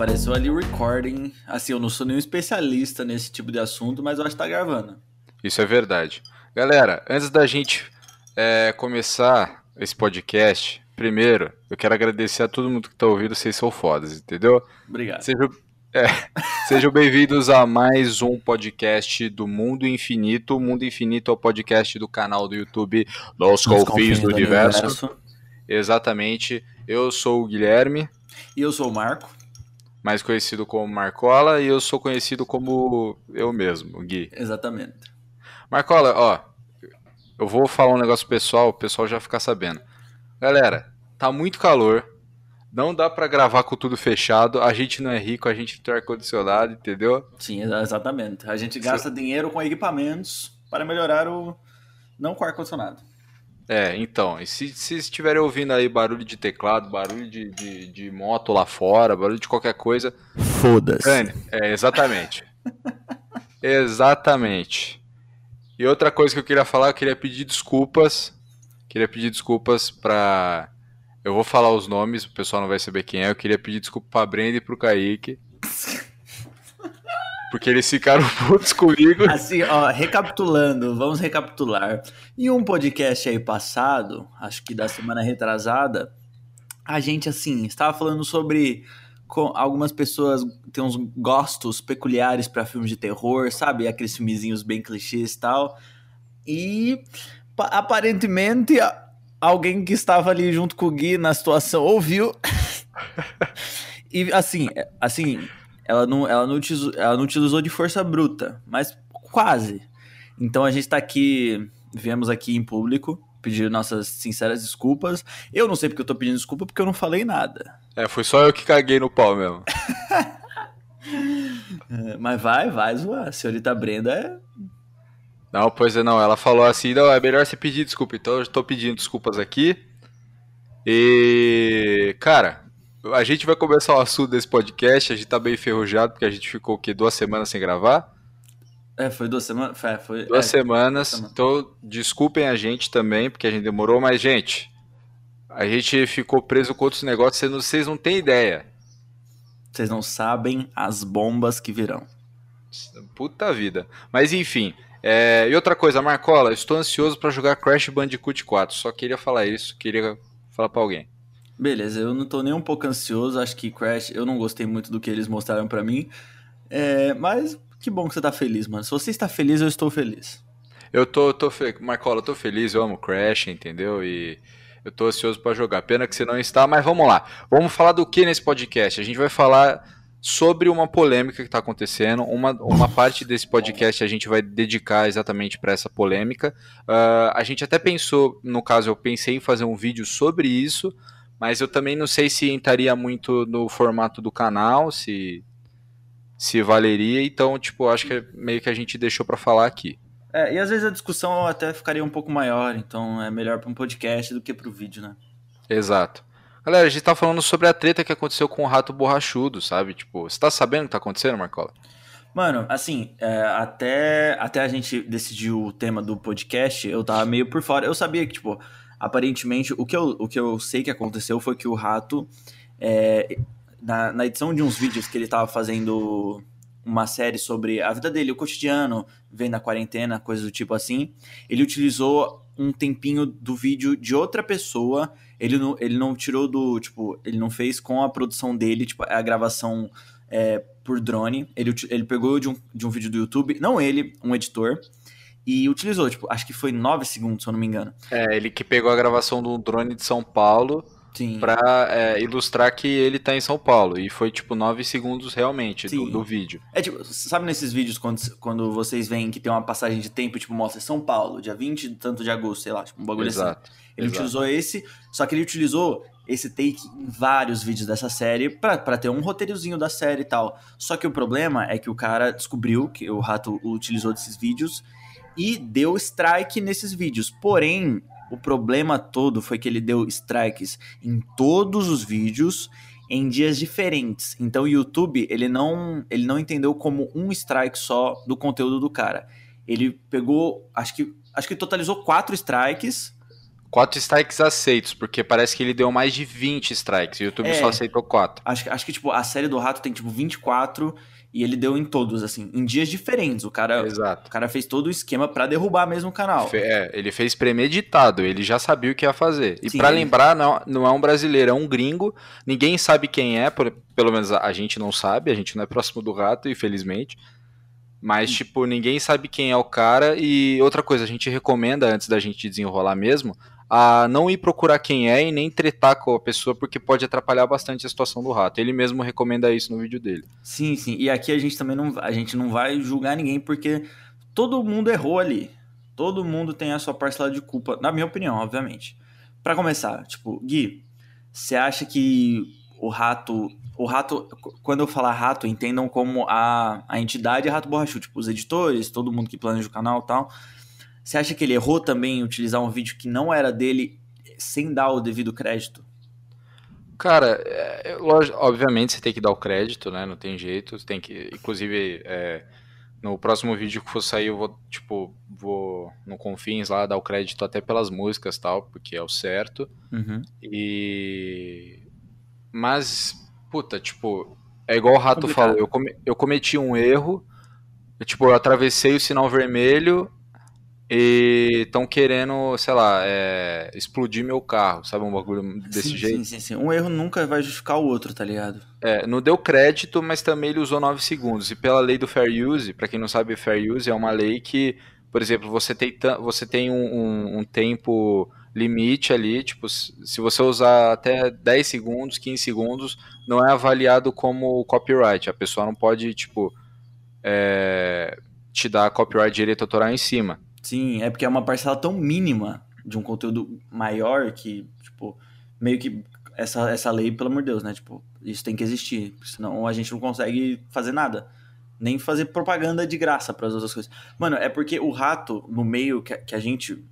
apareceu ali o recording. Assim, eu não sou nenhum especialista nesse tipo de assunto, mas eu acho que tá gravando. Isso é verdade. Galera, antes da gente é, começar esse podcast, primeiro, eu quero agradecer a todo mundo que tá ouvindo, vocês são fodas, entendeu? Obrigado. Sejam, é, sejam bem-vindos a mais um podcast do Mundo Infinito. O Mundo Infinito é o podcast do canal do YouTube Los Confins do Universo. Exatamente. Eu sou o Guilherme. E eu sou o Marco. Mais conhecido como Marcola, e eu sou conhecido como eu mesmo, Gui. Exatamente. Marcola, ó, eu vou falar um negócio pessoal, o pessoal já ficar sabendo. Galera, tá muito calor, não dá para gravar com tudo fechado, a gente não é rico, a gente tem ar-condicionado, entendeu? Sim, exatamente. A gente gasta Sim. dinheiro com equipamentos para melhorar o. Não com ar-condicionado. É, então, e se, se estiverem ouvindo aí barulho de teclado, barulho de, de, de moto lá fora, barulho de qualquer coisa. Foda-se. É, exatamente. exatamente. E outra coisa que eu queria falar, eu queria pedir desculpas. Queria pedir desculpas pra. Eu vou falar os nomes, o pessoal não vai saber quem é. Eu queria pedir desculpa pra Brenda e pro Kaique. Porque eles ficaram putos comigo. Assim, ó, recapitulando, vamos recapitular. Em um podcast aí passado, acho que da semana retrasada, a gente, assim, estava falando sobre algumas pessoas têm uns gostos peculiares para filmes de terror, sabe? Aqueles filmezinhos bem clichês e tal. E aparentemente alguém que estava ali junto com o Gui na situação ouviu. e assim, assim, ela não, ela não, utilizou, ela não utilizou de força bruta, mas quase. Então a gente está aqui, viemos aqui em público pedir nossas sinceras desculpas. Eu não sei porque eu tô pedindo desculpa, porque eu não falei nada. É, foi só eu que caguei no pau mesmo. é, mas vai, vai zoar. A senhorita Brenda é. Não, pois é, não. Ela falou assim: não, é melhor você pedir desculpa. Então eu estou pedindo desculpas aqui. E. Cara, a gente vai começar o assunto desse podcast. A gente tá bem enferrujado, porque a gente ficou o quê? Duas semanas sem gravar? É, foi duas semanas. É, foi, duas é, semanas. Então, desculpem a gente também, porque a gente demorou, mas, gente, a gente ficou preso com outros negócios, vocês não, vocês não têm ideia. Vocês não sabem as bombas que virão. Puta vida. Mas enfim. É... E outra coisa, Marcola, estou ansioso para jogar Crash Bandicoot 4. Só queria falar isso, queria falar para alguém. Beleza, eu não tô nem um pouco ansioso, acho que Crash, eu não gostei muito do que eles mostraram para mim. É, mas que bom que você tá feliz, mano. Se você está feliz, eu estou feliz. Eu tô, tô fe... Marcola, eu tô feliz, eu amo Crash, entendeu? E eu tô ansioso para jogar. Pena que você não está, mas vamos lá. Vamos falar do que nesse podcast? A gente vai falar sobre uma polêmica que está acontecendo. Uma, uma parte desse podcast a gente vai dedicar exatamente para essa polêmica. Uh, a gente até pensou, no caso, eu pensei em fazer um vídeo sobre isso, mas eu também não sei se entraria muito no formato do canal, se se valeria, então, tipo, acho que é meio que a gente deixou para falar aqui. É, e às vezes a discussão até ficaria um pouco maior, então é melhor para um podcast do que para o vídeo, né? Exato. Galera, a gente tá falando sobre a treta que aconteceu com o rato borrachudo, sabe? Tipo, você tá sabendo o que tá acontecendo, Marcola? Mano, assim, é, até, até a gente decidir o tema do podcast, eu tava meio por fora. Eu sabia que, tipo, aparentemente, o que eu, o que eu sei que aconteceu foi que o rato. É, na, na edição de uns vídeos que ele tava fazendo uma série sobre a vida dele, o cotidiano, vendo a quarentena, coisas do tipo assim, ele utilizou um tempinho do vídeo de outra pessoa. Ele não, ele não tirou do. Tipo, ele não fez com a produção dele, tipo, a gravação é, por drone. Ele, ele pegou de um, de um vídeo do YouTube, não ele, um editor, e utilizou, tipo, acho que foi 9 segundos, se eu não me engano. É, ele que pegou a gravação do drone de São Paulo para é, ilustrar que ele tá em São Paulo. E foi tipo 9 segundos realmente do, do, vídeo. É tipo, sabe nesses vídeos quando, quando vocês veem que tem uma passagem de tempo, tipo, mostra São Paulo, dia 20 tanto de agosto, sei lá, tipo, um bagulho assim. Exato, assim. Ele exato. utilizou esse, só que ele utilizou esse take em vários vídeos dessa série para ter um roteirozinho da série e tal. Só que o problema é que o cara descobriu que o rato utilizou desses vídeos e deu strike nesses vídeos. Porém, o problema todo foi que ele deu strikes em todos os vídeos em dias diferentes. Então o YouTube, ele não, ele não entendeu como um strike só do conteúdo do cara. Ele pegou, acho que, acho que totalizou quatro strikes Quatro strikes aceitos, porque parece que ele deu mais de 20 strikes. E o YouTube É. só aceitou quatro. Acho, que- acho que, tipo, a série do Rato tem, tipo, 24 e ele deu em todos, assim, em dias diferentes. O cara, Exato. o cara fez todo o esquema pra derrubar mesmo o canal. É, ele fez premeditado, ele já sabia o que ia fazer. E ele- lembrar, não, não é um brasileiro, é um gringo. Ninguém sabe quem é, por- pelo menos a, a gente não sabe, a gente não é próximo do rato, infelizmente. Mas, tipo, ninguém sabe quem é o cara. E outra coisa, a gente recomenda, antes da gente desenrolar mesmo, a não ir procurar quem é e nem tretar com a pessoa, porque pode atrapalhar bastante a situação do rato. Ele mesmo recomenda isso no vídeo dele. Sim, sim. E aqui a gente também não, a gente não vai julgar ninguém porque todo mundo errou ali. Todo mundo tem a sua parcela de culpa, na minha opinião, obviamente. Pra começar, tipo, Gui, você acha que o rato, o rato, quando eu falar rato, entendam como a, a entidade Rato Borrachudo, tipo, os editores, todo mundo que planeja o canal e tal. Você acha que ele errou também em utilizar um vídeo que não era dele sem dar o devido crédito? Cara, é, lógico, obviamente você tem que dar o crédito, né? Não tem jeito. Você tem que, inclusive, é, no próximo vídeo que for sair, eu vou, tipo, vou no Confins lá dar o crédito até pelas músicas e tal, porque é o certo. Uhum. E. Mas, puta, tipo, é igual o Rato Complicado. falou, eu, come- eu cometi um erro, eu, tipo, eu atravessei o sinal vermelho e estão querendo, sei lá, é, explodir meu carro, sabe? Um bagulho desse sim, jeito. Sim, sim, sim. Um erro nunca vai justificar o outro, tá ligado? É, não deu crédito, mas também ele usou 9 segundos. E pela lei do fair use, pra quem não sabe, fair use é uma lei que, por exemplo, você tem, você tem um, um- um tempo limite ali, tipo, se se você usar até 10 segundos, 15 segundos, não é avaliado como copyright. A pessoa não pode, tipo, é, te dar copyright direito autoral em cima. Sim, é porque é uma parcela tão mínima de um conteúdo maior que, tipo, meio que essa, essa lei, pelo amor de Deus, né? Tipo, isso tem que existir, senão a gente não consegue fazer nada. Nem fazer propaganda de graça para as outras coisas. Mano, é porque o rato, no meio que, a- que a gente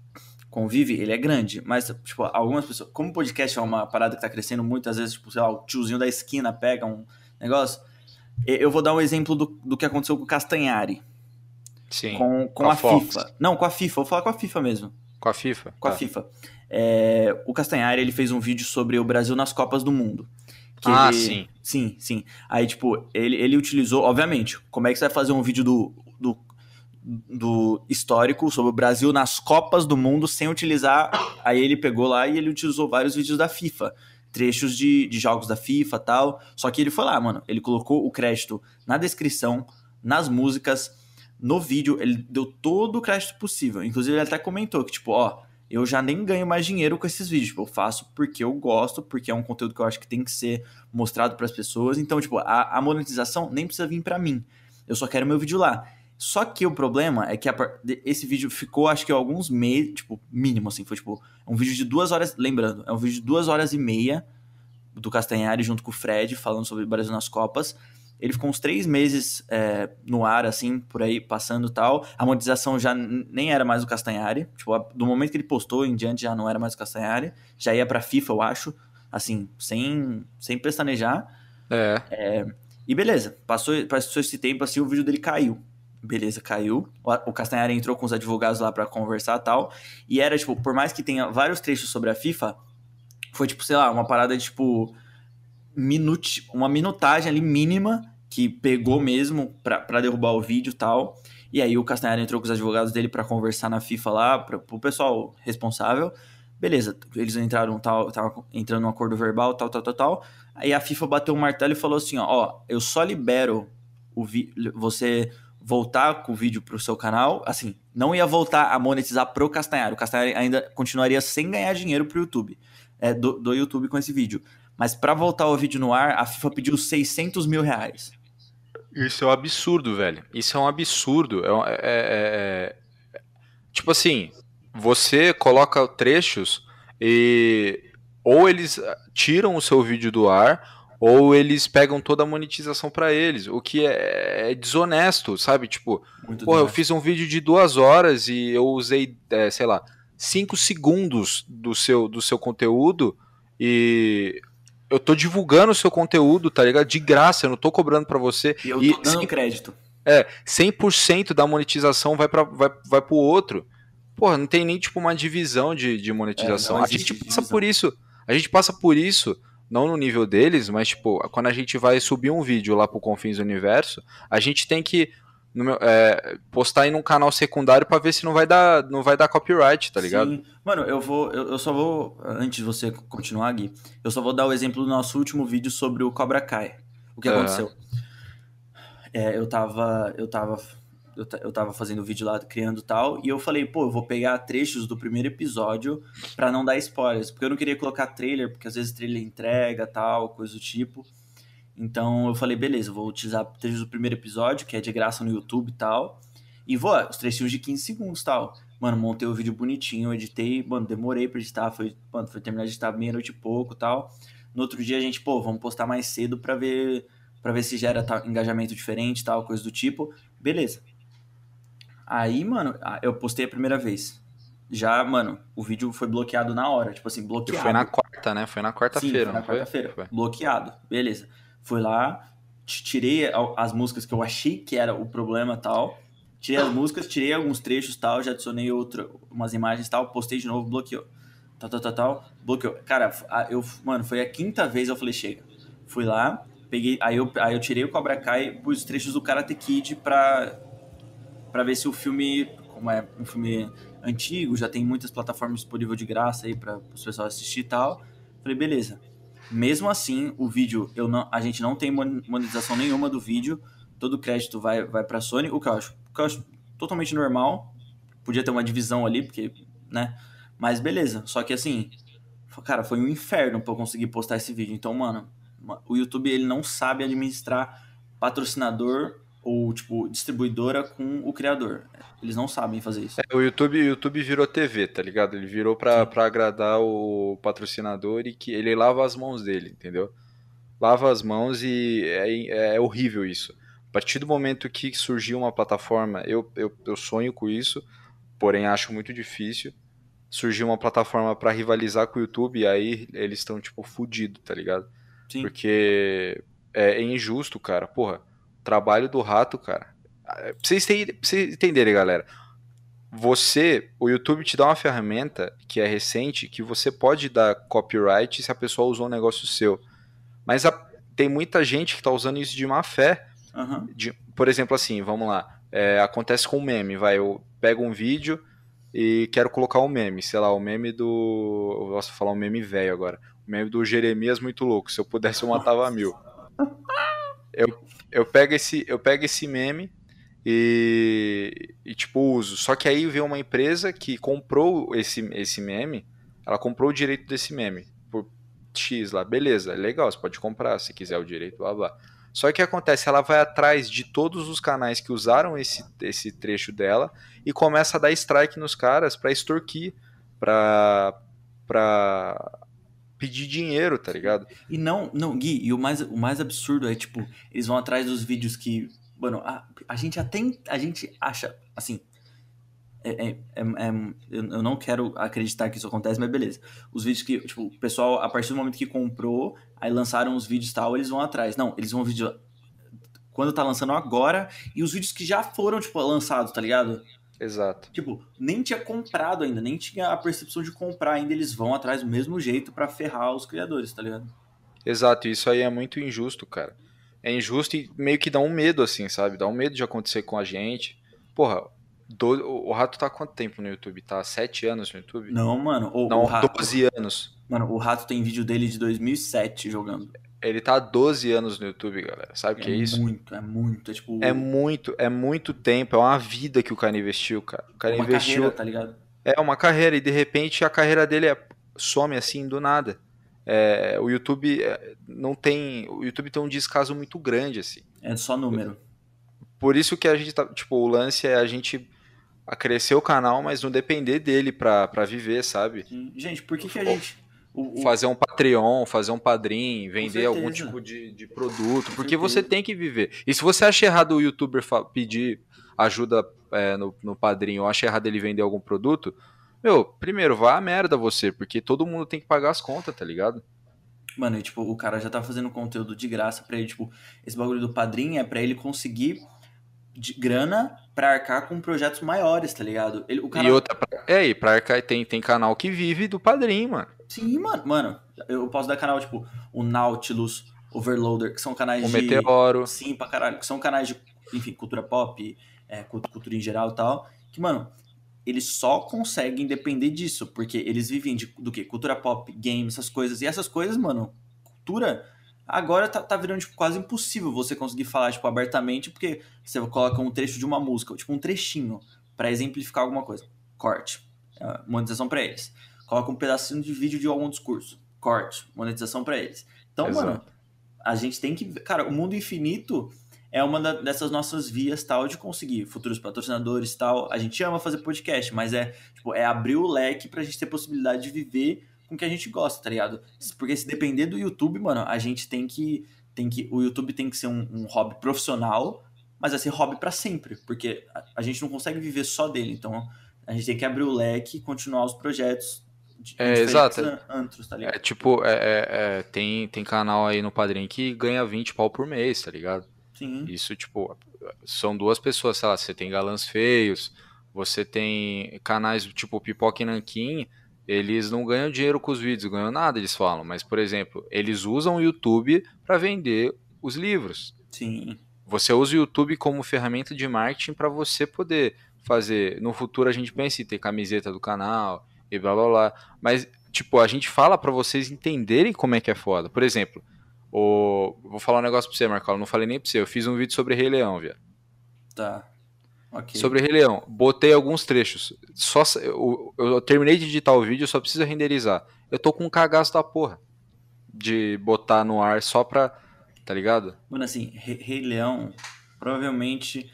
convive, ele é grande. Mas, tipo, algumas pessoas. Como o podcast é uma parada que tá crescendo muito, às vezes, tipo, sei lá, o tiozinho da esquina pega um negócio. Eu vou dar um exemplo do, do que aconteceu com o Castanhari. Sim. Com, com, Com a a. FIFA. Não, com a FIFA. Vou falar com a FIFA mesmo. Com a FIFA? Com a Tá. FIFA. É, o Castanhari, ele fez um vídeo sobre o Brasil nas Copas do Mundo. Ah, ele- sim. Sim, sim. Aí, tipo, ele, ele utilizou, obviamente, como é que você vai fazer um vídeo do, do, do histórico sobre o Brasil nas Copas do Mundo sem utilizar. Aí ele pegou lá e ele utilizou vários vídeos da FIFA. Trechos de, de jogos da FIFA e tal. Só que ele foi lá, mano. Ele colocou o crédito na descrição, nas músicas, no vídeo. Ele deu todo o crédito possível. Inclusive, ele até comentou que, tipo, ó, eu já nem ganho mais dinheiro com esses vídeos. Tipo, eu faço porque eu gosto, porque é um conteúdo que eu acho que tem que ser mostrado para as pessoas. Então, tipo, a, a monetização nem precisa vir para mim. Eu só quero meu vídeo lá. Só que o problema é que a esse vídeo ficou, acho que alguns meses, tipo, mínimo, assim, foi tipo, um vídeo de duas horas, lembrando, é um vídeo de duas horas e meia do Castanhari junto com o Fred, falando sobre o Brasil nas Copas. Ele ficou uns três meses é, no ar, assim, por aí, passando e tal. A monetização já nem era mais do Castanhari. Tipo, a- do momento que ele postou em diante já não era mais do Castanhari. Já ia pra FIFA, eu acho. Assim, sem, sem pestanejar. É. E beleza, passou, passou esse tempo assim, o vídeo dele caiu. Beleza, caiu. O, o Castanhari entrou com os advogados lá pra conversar e tal. E era, tipo, por mais que tenha vários trechos sobre a FIFA, foi, tipo, sei lá, uma parada de, tipo, minute, uma minutagem ali mínima que pegou mesmo pra derrubar o vídeo e tal. E aí o Castanhari entrou com os advogados dele pra conversar na FIFA lá, pra, pro pessoal responsável. Beleza, eles entraram, tal, tava entrando num acordo verbal, tal, tal, tal, tal. Aí a FIFA bateu um martelo e falou assim, ó, ó eu só libero o vi você voltar com o vídeo pro seu canal, assim, não ia voltar a monetizar pro Castanhari, o Castanhari ainda continuaria sem ganhar dinheiro pro YouTube, é, do, do YouTube com esse vídeo. Mas pra voltar o vídeo no ar, a FIFA pediu 600 mil reais. Isso é um absurdo, velho. Isso é um absurdo. É, um- é- é- é- Tipo assim, você coloca trechos e ou eles tiram o seu vídeo do ar ou eles pegam toda a monetização pra eles, o que é, é desonesto, sabe? Tipo, Muito eu fiz um vídeo de duas horas e eu usei, é, sei lá, cinco segundos do seu, do seu conteúdo e eu tô divulgando o seu conteúdo, tá ligado? De graça, eu não tô cobrando pra você. E eu E tô dando sim- crédito. É, 100% da monetização vai para vai, vai pro outro. porra, não tem nem tipo uma divisão de, de monetização. É, a gente passa por isso. A gente passa por isso, não no nível deles, mas tipo, quando a gente vai subir um vídeo lá pro Confins do Universo, a gente tem que meu, é, postar em um canal secundário para ver se não vai dar, não vai dar copyright, tá ligado? Sim. Mano, eu vou, eu, eu, só vou, antes de você continuar, Gui, eu só vou dar o exemplo do nosso último vídeo sobre o Cobra Kai. O que aconteceu? É, eu tava, eu tava eu, eu tava fazendo vídeo lá, criando tal, e eu falei, pô, eu vou pegar trechos do primeiro episódio para não dar spoilers, porque eu não queria colocar trailer, porque às vezes trailer entrega, tal, coisa do tipo. Então eu falei, beleza, vou utilizar trechos do primeiro episódio, que é de graça no YouTube e tal, e vou, os trechinhos de 15 segundos tal. Mano, montei o vídeo bonitinho, editei, mano, demorei pra editar, foi, mano, foi terminar de editar meia-noite e pouco tal. No outro dia a gente, pô, vamos postar mais cedo pra ver para ver se gera tal, engajamento diferente, tal, coisa do tipo. Beleza. Aí, mano, eu postei a primeira vez. Já, mano, o vídeo foi bloqueado na hora, tipo assim, bloqueado. Foi na quarta, né? Foi na quarta-feira, na quarta-feira. Bloqueado. Beleza. Fui lá, tirei as músicas que eu achei que era o problema tal. Tirei as músicas, tirei alguns trechos tal, já adicionei outra, umas imagens tal, postei de novo, bloqueou. Tal, tal, tal, tal, bloqueou. Cara, eu, mano, foi a quinta vez eu falei, chega. Fui lá, peguei, aí eu, aí eu tirei o Cobra Kai pus trechos do Karate Kid pra, para ver se o filme, como é um filme antigo, já tem muitas plataformas disponíveis de graça aí para os pessoal assistir e tal. Falei, beleza. Mesmo assim, o vídeo, eu não, a gente não tem monetização nenhuma do vídeo, todo o crédito vai, vai para Sony, o que, eu acho, o que eu acho totalmente normal. Podia ter uma divisão ali, porque, né? Mas beleza. Só que assim, cara, foi um inferno para eu conseguir postar esse vídeo. Então, mano, o YouTube ele não sabe administrar patrocinador ou tipo distribuidora com o criador. Eles não sabem fazer isso. É, o YouTube, o YouTube virou TV, tá ligado? Ele virou pra, pra agradar o patrocinador e que ele lava as mãos dele, entendeu? Lava as mãos e é, é horrível isso. A partir do momento que surgiu uma plataforma, eu, eu, eu sonho com isso, porém acho muito difícil. Surgiu uma plataforma para rivalizar com o YouTube e aí eles estão, tipo, fudido, tá ligado? Sim. Porque é, é injusto, cara. Porra, trabalho do rato, cara. Pra vocês, terem, pra vocês entenderem, galera. Você, o YouTube te dá uma ferramenta que é recente que você pode dar copyright se a pessoa usou um negócio seu. Mas a, tem muita gente que está usando isso de má fé. Uhum. De, por exemplo, assim, vamos lá. É, acontece com um meme, vai. Eu pego um vídeo e quero colocar um meme, sei lá, o meme do. Eu posso falar um meme velho agora. O meme do Jeremias muito louco. Se eu pudesse, eu matava mil. Eu eu pego esse, eu pego esse meme e, e, tipo uso. Só que aí veio uma empresa que comprou esse, esse meme, ela comprou o direito desse meme por X lá, beleza, é legal, você pode comprar se quiser o direito, blá blá. Só que acontece? Ela vai atrás de todos os canais que usaram esse, esse trecho dela e começa a dar strike nos caras para extorquir, para para pedir dinheiro, tá ligado? E não, não, Gui, e o mais, o mais absurdo é, tipo, eles vão atrás dos vídeos que, mano, a, a gente até, a gente acha, assim, é, é, é, é eu, eu não quero acreditar que isso acontece, mas beleza. Os vídeos que, tipo, o pessoal, a partir do momento que comprou, aí lançaram os vídeos e tal, eles vão atrás. Não, eles vão vídeo quando tá lançando agora, e os vídeos que já foram, tipo, lançados, tá ligado? Exato. Tipo, nem tinha comprado ainda, nem tinha a percepção de comprar ainda, eles vão atrás do mesmo jeito para ferrar os criadores, tá ligado? Exato, isso aí é muito injusto, cara. É injusto e meio que dá um medo, assim, sabe? Dá um medo de acontecer com a gente. Porra, do... o Rato tá quanto tempo no YouTube? Tá 7 anos no YouTube? Não, mano. O, Não, o Rato... 12 anos. Mano, o Rato tem vídeo dele de 2007 jogando. Ele tá há 12 anos no YouTube, galera. Sabe o é que é isso? É muito, é muito. É, tipo... é muito, é muito tempo. É uma vida que o cara investiu, cara. O cara uma investiu. Carreira, tá ligado? É uma carreira e de repente a carreira dele é... some assim do nada. É, o YouTube é, não tem. O YouTube tem um descaso muito grande, assim. É só número. Por isso que a gente tá. Tipo, o lance é a gente a crescer o canal, mas não depender dele pra, pra viver, sabe? Gente, por que, que a gente o, o... Fazer um Patreon, fazer um padrinho, vender algum tipo de, de produto, porque você tem que viver. E se você acha errado o youtuber pedir ajuda é, no, no padrinho, ou acha errado ele vender algum produto, meu, primeiro, vá a merda você, porque todo mundo tem que pagar as contas, tá ligado? Mano, e, tipo, o cara já tá fazendo conteúdo de graça pra ele, tipo, esse bagulho do padrinho é pra ele conseguir de grana pra arcar com projetos maiores, tá ligado? Ele, o E outra, é, e pra arcar tem, tem canal que vive do padrinho, mano. Sim, mano. Mano, eu posso dar canal, tipo, o Nautilus, Overloader, que são canais O de... Meteoro. Sim, pra caralho. Que são canais de, enfim, cultura pop, é, cult- cultura em geral e tal. Que, mano, eles só conseguem depender disso. Porque eles vivem de, do quê? Cultura pop, games, essas coisas. E essas coisas, mano, cultura... Agora tá, tá virando tipo, quase impossível você conseguir falar tipo, abertamente, porque você coloca um trecho de uma música, tipo um trechinho, pra exemplificar alguma coisa. Corte. É, monetização pra eles. Coloca um pedacinho de vídeo de algum discurso. Corte. Monetização pra eles. Então, Exato. mano, a gente tem que. Cara, o mundo infinito é uma da- dessas nossas vias tal de conseguir futuros patrocinadores tal. A gente ama fazer podcast, mas é tipo é abrir o leque pra gente ter possibilidade de viver com o que a gente gosta, tá ligado? Porque se depender do YouTube, mano, a gente tem que tem que o YouTube tem que ser um, um hobby profissional, mas vai ser hobby pra sempre, porque a, a gente não consegue viver só dele. Então a gente tem que abrir o leque e continuar os projetos É, exato. an- antros, tá ligado? É tipo, é, é- é, tem, tem canal aí no padrinho que ganha 20 pau por mês, tá ligado? Sim. Isso, tipo, são duas pessoas, sei lá, você tem galãs feios, você tem canais tipo Pipoca e Nanquim, eles não ganham dinheiro com os vídeos, ganham nada, eles falam. Mas, por exemplo, eles usam o YouTube para vender os livros. Sim. Você usa o YouTube como ferramenta de marketing para você poder fazer. No futuro a gente pensa em ter camiseta do canal e blá blá blá. Mas, tipo, a gente fala para vocês entenderem como é que é foda. Por exemplo, o... vou falar um negócio pra você, Marcelo. Não falei nem pra você. Eu fiz um vídeo sobre Rei Leão, viado. Tá. Ok. Sobre Rei Leão. Botei alguns trechos. Só eu, eu terminei de editar o vídeo, só preciso renderizar. Eu tô com um cagaço da porra de botar no ar só pra. Tá ligado? Mano, assim, Rei Rei Leão, provavelmente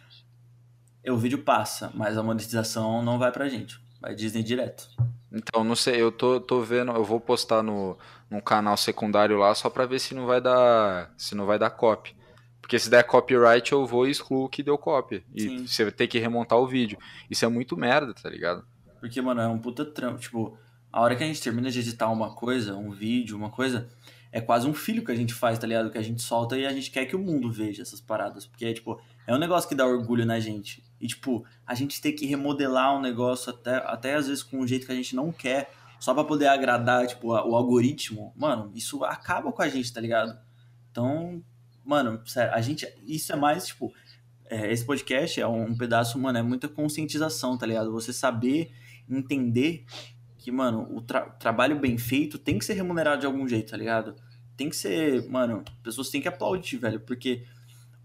o vídeo passa, mas a monetização não vai pra gente. Vai Disney direto. Então, não sei, eu tô, tô vendo, eu vou postar no, num canal secundário lá só pra ver se não vai dar, se não vai dar copy. Porque se der copyright eu vou e excluo o que deu copy. E Sim. você ter que remontar o vídeo. Isso é muito merda, tá ligado? Porque, mano, é um puta trampo. Tipo, a hora que a gente termina de editar uma coisa, um vídeo, uma coisa, é quase um filho que a gente faz, tá ligado? Que a gente solta e a gente quer que o mundo veja essas paradas. Porque, tipo, é um negócio que dá orgulho na gente. E, tipo, a gente ter que remodelar um negócio até, até às vezes com um jeito que a gente não quer, só pra poder agradar, tipo, o algoritmo, mano, isso acaba com a gente, tá ligado? Então, mano, sério, a gente. Isso é mais, tipo. é, esse podcast é um, um pedaço, mano, é muita conscientização, tá ligado? Você saber entender que, mano, o tra- trabalho bem feito tem que ser remunerado de algum jeito, tá ligado? Tem que ser, mano, pessoas têm que aplaudir, velho, porque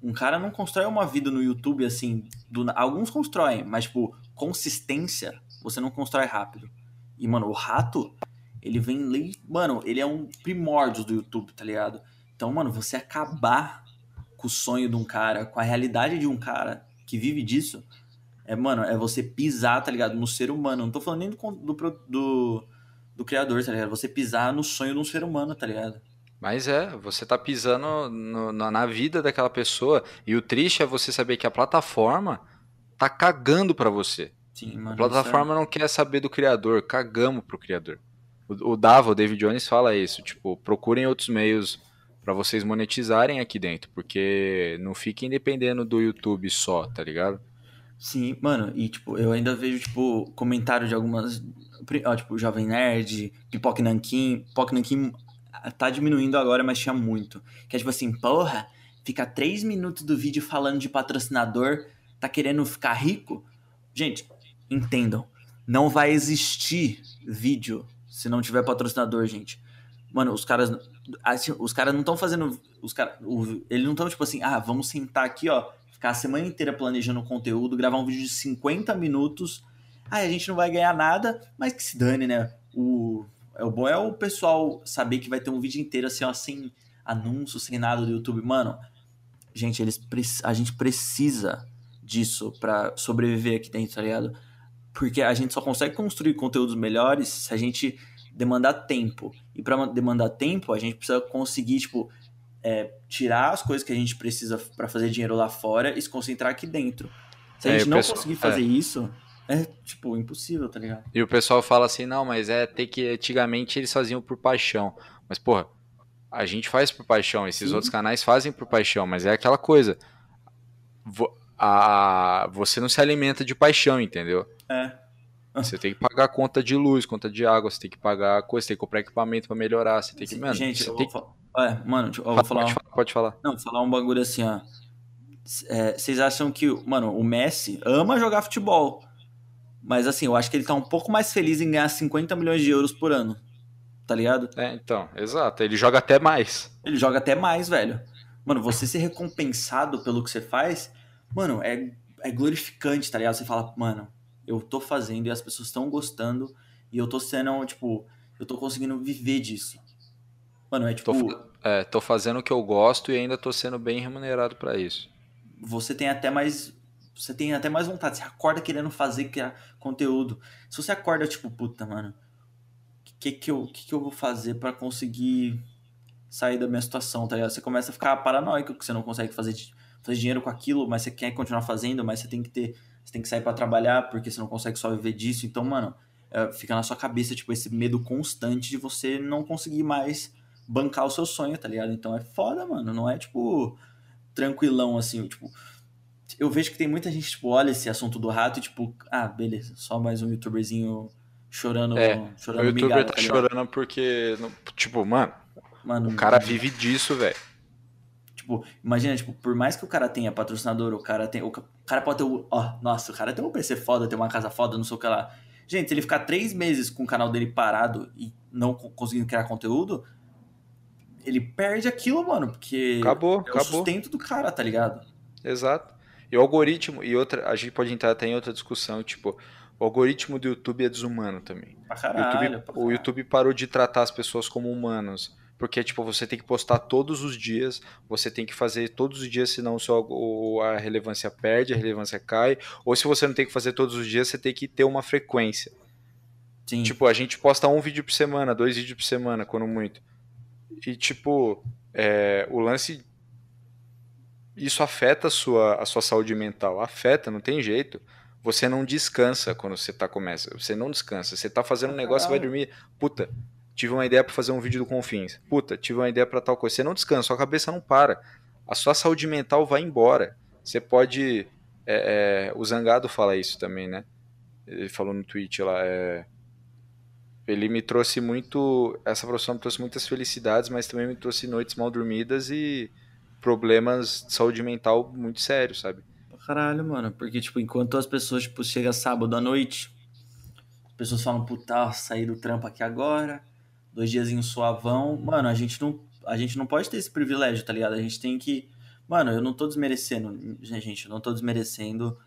um cara não constrói uma vida no YouTube assim, do alguns constroem, mas tipo, consistência, você não constrói rápido. E, mano, o rato, ele vem, mano, ele é um primórdio do YouTube, tá ligado? Então, mano, você acabar com o sonho de um cara, com a realidade de um cara que vive disso, é, mano, é você pisar, tá ligado? No ser humano. Não tô falando nem do, do, do, do criador, tá ligado? Você pisar no sonho de um ser humano, tá ligado? Mas é, você tá pisando no- na, na vida daquela pessoa. E o triste é você saber que a plataforma tá cagando pra você. Sim, mano. A plataforma não quer saber do criador, cagamos pro criador. O, o Dava, o David Jones, fala isso, tipo, procurem outros meios pra vocês monetizarem aqui dentro, porque não fiquem dependendo do YouTube só, tá ligado? Sim, mano, e tipo, eu ainda vejo, tipo, comentário de algumas. Ó, tipo, Jovem Nerd, Pipoca e Nanquim. Pipoca e Nanquim tá diminuindo agora, mas tinha muito. Que é tipo assim, porra, fica três minutos do vídeo falando de patrocinador, tá querendo ficar rico? Gente, entendam. Não vai existir vídeo se não tiver patrocinador, gente. Mano, os caras. assim, os caras não estão fazendo. Os cara, o- eles não estão, tipo assim, ah, vamos sentar aqui, ó, ficar a semana inteira planejando conteúdo, gravar um vídeo de 50 minutos. Ah, a gente não vai ganhar nada, mas que se dane, né? O, o bom é o pessoal saber que vai ter um vídeo inteiro assim, ó, sem anúncio, sem nada do YouTube. Mano, gente, eles, a gente precisa disso pra sobreviver aqui dentro, tá ligado? Porque a gente só consegue construir conteúdos melhores se a gente demandar tempo. E pra demandar tempo, a gente precisa conseguir, tipo, é, tirar as coisas que a gente precisa pra fazer dinheiro lá fora e se concentrar aqui dentro. Se a É, gente o não pessoal- conseguir fazer isso, é, tipo, impossível, tá ligado? E o pessoal fala assim, não, mas é ter que. Antigamente eles faziam por paixão. Mas, porra, a gente faz por paixão, esses Sim. outros canais fazem por paixão, mas é aquela coisa. Vo- a, você não se alimenta de paixão, entendeu? É. Você tem que pagar conta de luz, conta de água, você tem que pagar coisa, você tem que comprar equipamento para melhorar, você tem que, mano, Gente, você eu vou falar. É, mano, eu vou falar. Pode falar, pode falar. Não, vou falar um bagulho assim, ó. É, vocês acham que, mano, o Messi ama jogar futebol. Mas assim, eu acho que ele tá um pouco mais feliz em ganhar 50 milhões de euros por ano. Tá ligado? É, então, exato. Ele joga até mais. Ele joga até mais, velho. Mano, você ser recompensado pelo que você faz, mano, é, é glorificante, tá ligado? Você fala, mano, eu tô fazendo e as pessoas estão gostando e eu tô sendo, tipo, eu tô conseguindo viver disso. Mano, é tipo. Tô, é, tô fazendo o que eu gosto e ainda tô sendo bem remunerado para isso. Você tem até mais. Você tem até mais vontade. Você acorda querendo fazer conteúdo. Se você acorda, tipo, puta, mano, o que, que, eu, que, que eu vou fazer para conseguir sair da minha situação, tá ligado? Você começa a ficar paranoico que você não consegue fazer, fazer dinheiro com aquilo, mas você quer continuar fazendo, mas você tem que ter. Você tem que sair para trabalhar porque você não consegue só viver disso. Então, mano, é, fica na sua cabeça, tipo, esse medo constante de você não conseguir mais bancar o seu sonho, tá ligado? Então é foda, mano. Não é tipo tranquilão assim, tipo. Eu vejo que tem muita gente, tipo, olha esse assunto do rato e, tipo, ah, beleza, só mais um youtuberzinho chorando. É, chorando o youtuber migada, tá tá ligado? chorando porque, tipo, mano, Mano, o cara vive disso, velho. Tipo, imagina, tipo, por mais que o cara tenha patrocinador, o cara tem. O ca- o cara pode ter o. Ó, nossa, o cara tem um PC foda, tem uma casa foda, não sei o que lá. Gente, se ele ficar três meses com o canal dele parado e não co- conseguindo criar conteúdo, ele perde aquilo, mano, porque Acabou, é o acabou. sustento do cara, tá ligado? Exato. E o algoritmo, e outra, a gente pode entrar até em outra discussão, tipo, o algoritmo do YouTube é desumano também. Pra O caralho. YouTube, pra o. YouTube parou de tratar as pessoas como humanos. Porque, tipo, você tem que postar todos os dias, você tem que fazer todos os dias, senão só o- a relevância perde, a relevância cai. Ou se você não tem que fazer todos os dias, você tem que ter uma frequência. Sim. Tipo, a gente posta um vídeo por semana, dois vídeos por semana, quando muito. E, tipo, é, o lance. Isso afeta a sua, a sua saúde mental. Afeta, não tem jeito. Você não descansa quando você tá começa. Você não descansa. Você tá fazendo um negócio, você vai dormir. Puta, tive uma ideia pra fazer um vídeo do Confins. Puta, tive uma ideia pra tal coisa. Você não descansa, sua cabeça não para. A sua saúde mental vai embora. Você pode. é, é, o Zangado fala isso também, né? Ele falou no tweet lá. É, ele me trouxe muito. Essa profissão me trouxe muitas felicidades, mas também me trouxe noites mal dormidas e problemas de saúde mental muito sérios, sabe? Caralho, mano. Porque, tipo, enquanto as pessoas, tipo, chega sábado à noite, as pessoas falam, puta, sair do trampo aqui agora, dois dias em suavão. Mano, a gente não. A gente não pode ter esse privilégio, tá ligado? A gente tem que. Mano, eu não tô desmerecendo, gente, eu não tô desmerecendo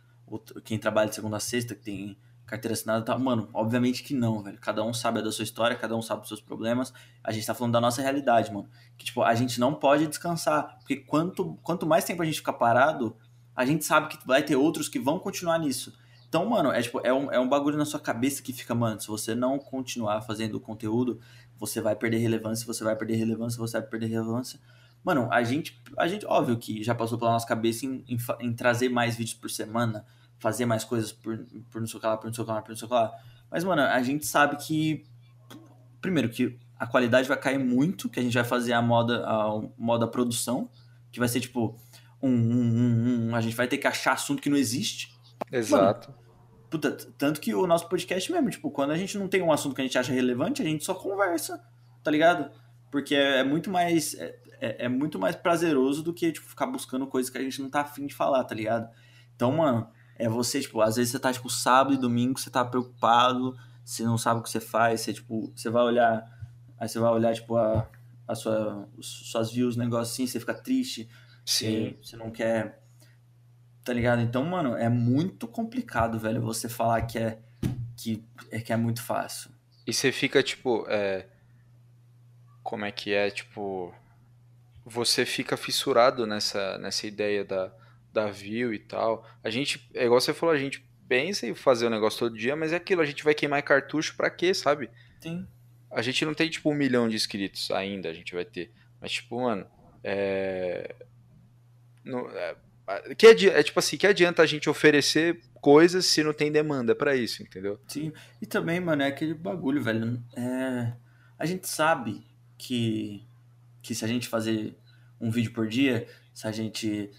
quem trabalha de segunda a sexta, que tem carteira assinada e tal. Mano, obviamente que não, velho. Cada um sabe da sua história, cada um sabe os seus problemas. A gente tá falando da nossa realidade, mano. Que, tipo, a gente não pode descansar. Porque quanto, quanto mais tempo a gente ficar parado, a gente sabe que vai ter outros que vão continuar nisso. Então, mano, é tipo, é um, é um bagulho na sua cabeça que fica, mano, se você não continuar fazendo conteúdo, você vai perder relevância, você vai perder relevância, você vai perder relevância. Mano, a gente, a gente, óbvio que já passou pela nossa cabeça em, em, em trazer mais vídeos por semana, fazer mais coisas por, por não sei o que lá, por não sei o que lá, por não sei o que lá. Mas, mano, a gente sabe que, primeiro, que a qualidade vai cair muito, que a gente vai fazer a moda, a moda produção, que vai ser tipo, um, um, um, um, a gente vai ter que achar assunto que não existe. Exato. Puta, t- tanto que o nosso podcast mesmo, tipo, quando a gente não tem um assunto que a gente acha relevante, a gente só conversa, tá ligado? Porque é, é muito mais é, é- é muito mais prazeroso do que, tipo, ficar buscando coisas que a gente não tá afim de falar, tá ligado? Então, mano, é você, tipo, às vezes você tá, tipo, sábado e domingo, você tá preocupado, você não sabe o que você faz, você, tipo, você vai olhar, aí você vai olhar, tipo, a, a sua, os- suas views, negócio assim, você fica triste, Sim. você, não quer. Tá ligado? Então, mano, é muito complicado, velho, você falar que é que é, que é muito fácil. E você fica, tipo, é... como é que é, tipo, você fica fissurado nessa, nessa ideia da, da view e tal. A gente, é igual você falou, a gente pensa em fazer o negócio todo dia, mas é aquilo, a gente vai queimar cartucho pra quê, sabe? Sim. A gente não tem, tipo, um milhão de inscritos ainda, a gente vai ter. Mas, tipo, mano, é... não- é... Que adi... é tipo assim, que adianta a gente oferecer coisas se não tem demanda pra isso, entendeu? Sim. E também, mano, é aquele bagulho, velho. É... A gente sabe que, que se a gente fazer um vídeo por dia, se a gente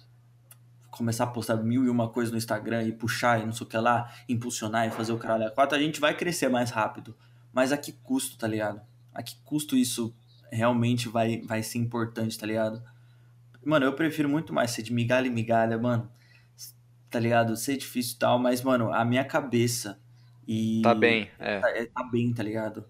começar a postar mil e uma coisa no Instagram e puxar e não sei o que lá, impulsionar e fazer o caralho a quatro, a gente vai crescer mais rápido. Mas a que custo, tá ligado? A que custo isso realmente vai, vai ser importante, tá ligado? Mano, eu prefiro muito mais ser de migalha em migalha, mano. Tá ligado? Ser difícil e tal, mas, mano, a minha cabeça e. Tá bem, é. Tá, é, tá bem, tá ligado?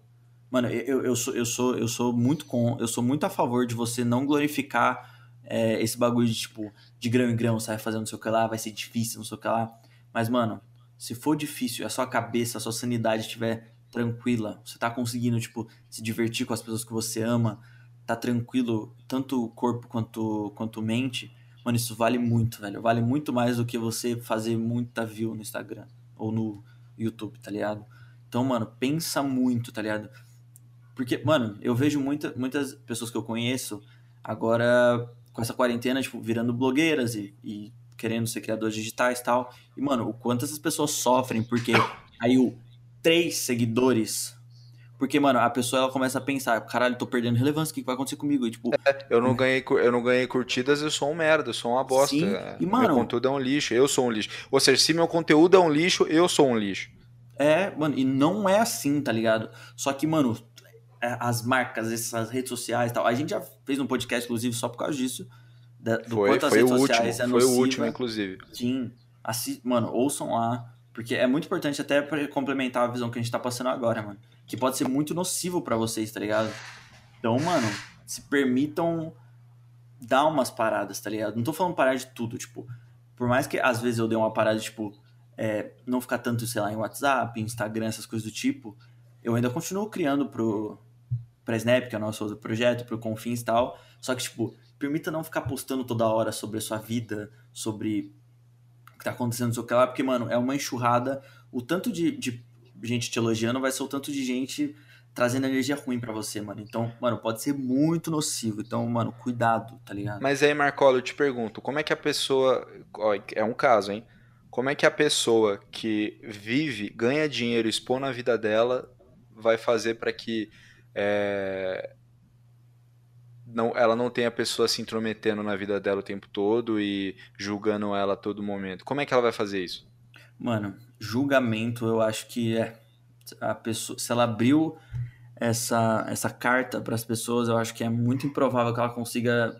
Mano, eu, eu, sou, eu, sou, eu sou muito com. Eu sou muito a favor de você não glorificar é, esse bagulho de, tipo, de grão em grão, sai fazendo não sei o que lá, vai ser difícil, não sei o que lá. Mas, mano, se for difícil, a sua cabeça, a sua sanidade estiver tranquila, você tá conseguindo, tipo, se divertir com as pessoas que você ama, tá tranquilo, tanto corpo quanto, quanto mente, mano, isso vale muito, velho. Vale muito mais do que você fazer muita view no Instagram ou no YouTube, tá ligado? Então, mano, pensa muito, tá ligado? Porque, mano, eu vejo muita, muitas pessoas que eu conheço agora com essa quarentena, tipo, virando blogueiras e, e querendo ser criadores digitais e tal. E, mano, o quanto essas pessoas sofrem porque aí o três seguidores. Porque, mano, a pessoa ela começa a pensar, caralho, tô perdendo relevância, o que vai acontecer comigo? E, tipo, é, eu não ganhei, eu não ganhei curtidas, eu sou um merda, eu sou uma bosta. Sim. E, mano, meu conteúdo é um lixo, eu sou um lixo. Ou seja, se meu conteúdo é um lixo, eu sou um lixo. É, mano, e não é assim, tá ligado? Só que, mano, as marcas, essas redes sociais e tal. A gente já fez um podcast, inclusive, só por causa disso. Da, do foi, quanto as redes sociais último, é Foi o último, inclusive. Sim. Assi mano, ouçam lá. Porque é muito importante até para complementar a visão que a gente tá passando agora, mano. Que pode ser muito nocivo para vocês, tá ligado? Então, mano, se permitam dar umas paradas, tá ligado? Não tô falando parar de tudo, tipo, por mais que às vezes eu dê uma parada, tipo, é, não ficar tanto, sei lá, em WhatsApp, Instagram, essas coisas do tipo, eu ainda continuo criando pro, pra Snap, que é o nosso outro projeto, pro Confins e tal. Só que, tipo, permita não ficar postando toda hora sobre a sua vida, sobre o que tá acontecendo, não sei o que lá, porque, mano, é uma enxurrada. O tanto de, de gente te elogiando vai ser o tanto de gente trazendo energia ruim para você, mano. Então, mano, pode ser muito nocivo. Então, mano, cuidado, tá ligado? Mas aí, Marcola, eu te pergunto, como é que a pessoa. Ó, é um caso, hein? Como é que a pessoa que vive, ganha dinheiro, expõe na vida dela, vai fazer para que é, não, ela não tenha a pessoa se intrometendo na vida dela o tempo todo e julgando ela a todo momento. Como é que ela vai fazer isso? Mano, julgamento eu acho que é a pessoa, se ela abriu essa, essa carta para as pessoas, eu acho que é muito improvável que ela consiga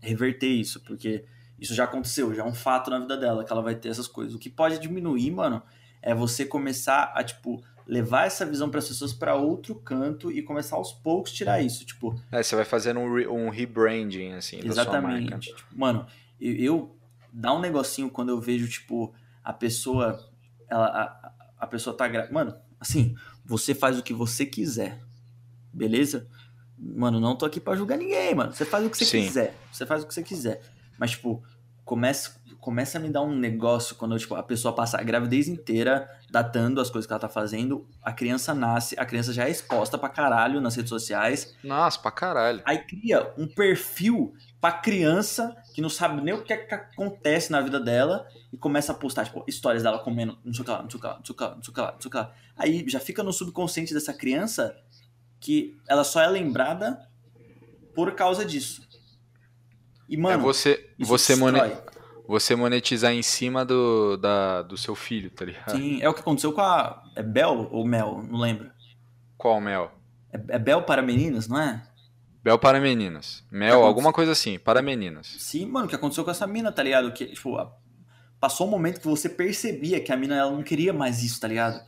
reverter isso, porque isso já aconteceu, já é um fato na vida dela que ela vai ter essas coisas. O que pode diminuir, mano, é você começar a tipo levar essa visão para as pessoas para outro canto e começar aos poucos tirar isso, tipo. É, você vai fazendo um, re, um rebranding assim exatamente. da sua marca. Tipo, mano, eu, eu dá um negocinho quando eu vejo tipo a pessoa ela a, a pessoa tá gra... mano, assim, você faz o que você quiser. Beleza? Mano, não tô aqui para julgar ninguém, mano. Você faz o que você Sim. quiser. Você faz o que você quiser. Mas tipo, comece começa a me dar um negócio quando tipo, a pessoa passa a gravidez inteira datando as coisas que ela tá fazendo, a criança nasce, a criança já é exposta pra caralho nas redes sociais. Nossa, pra caralho. Aí cria um perfil pra criança que não sabe nem o que, é que acontece na vida dela e começa a postar, tipo, histórias dela comendo, não sei o que lá, não sei o que lá, não sei o que lá, não sei o que lá, não sei o que lá. Aí já fica no subconsciente dessa criança que ela só é lembrada por causa disso. E, mano, é você, você, mone você monetizar em cima do, da, do seu filho, tá ligado? Sim, é o que aconteceu com a. É Bel ou Mel? Não lembro. Qual Mel? É, é Bel para meninas, não é? Bel para meninas. Mel, alguma coisa assim, para meninas. Sim, mano, o que aconteceu com essa mina, tá ligado? Que, tipo, passou um momento que você percebia que a mina ela não queria mais isso, tá ligado?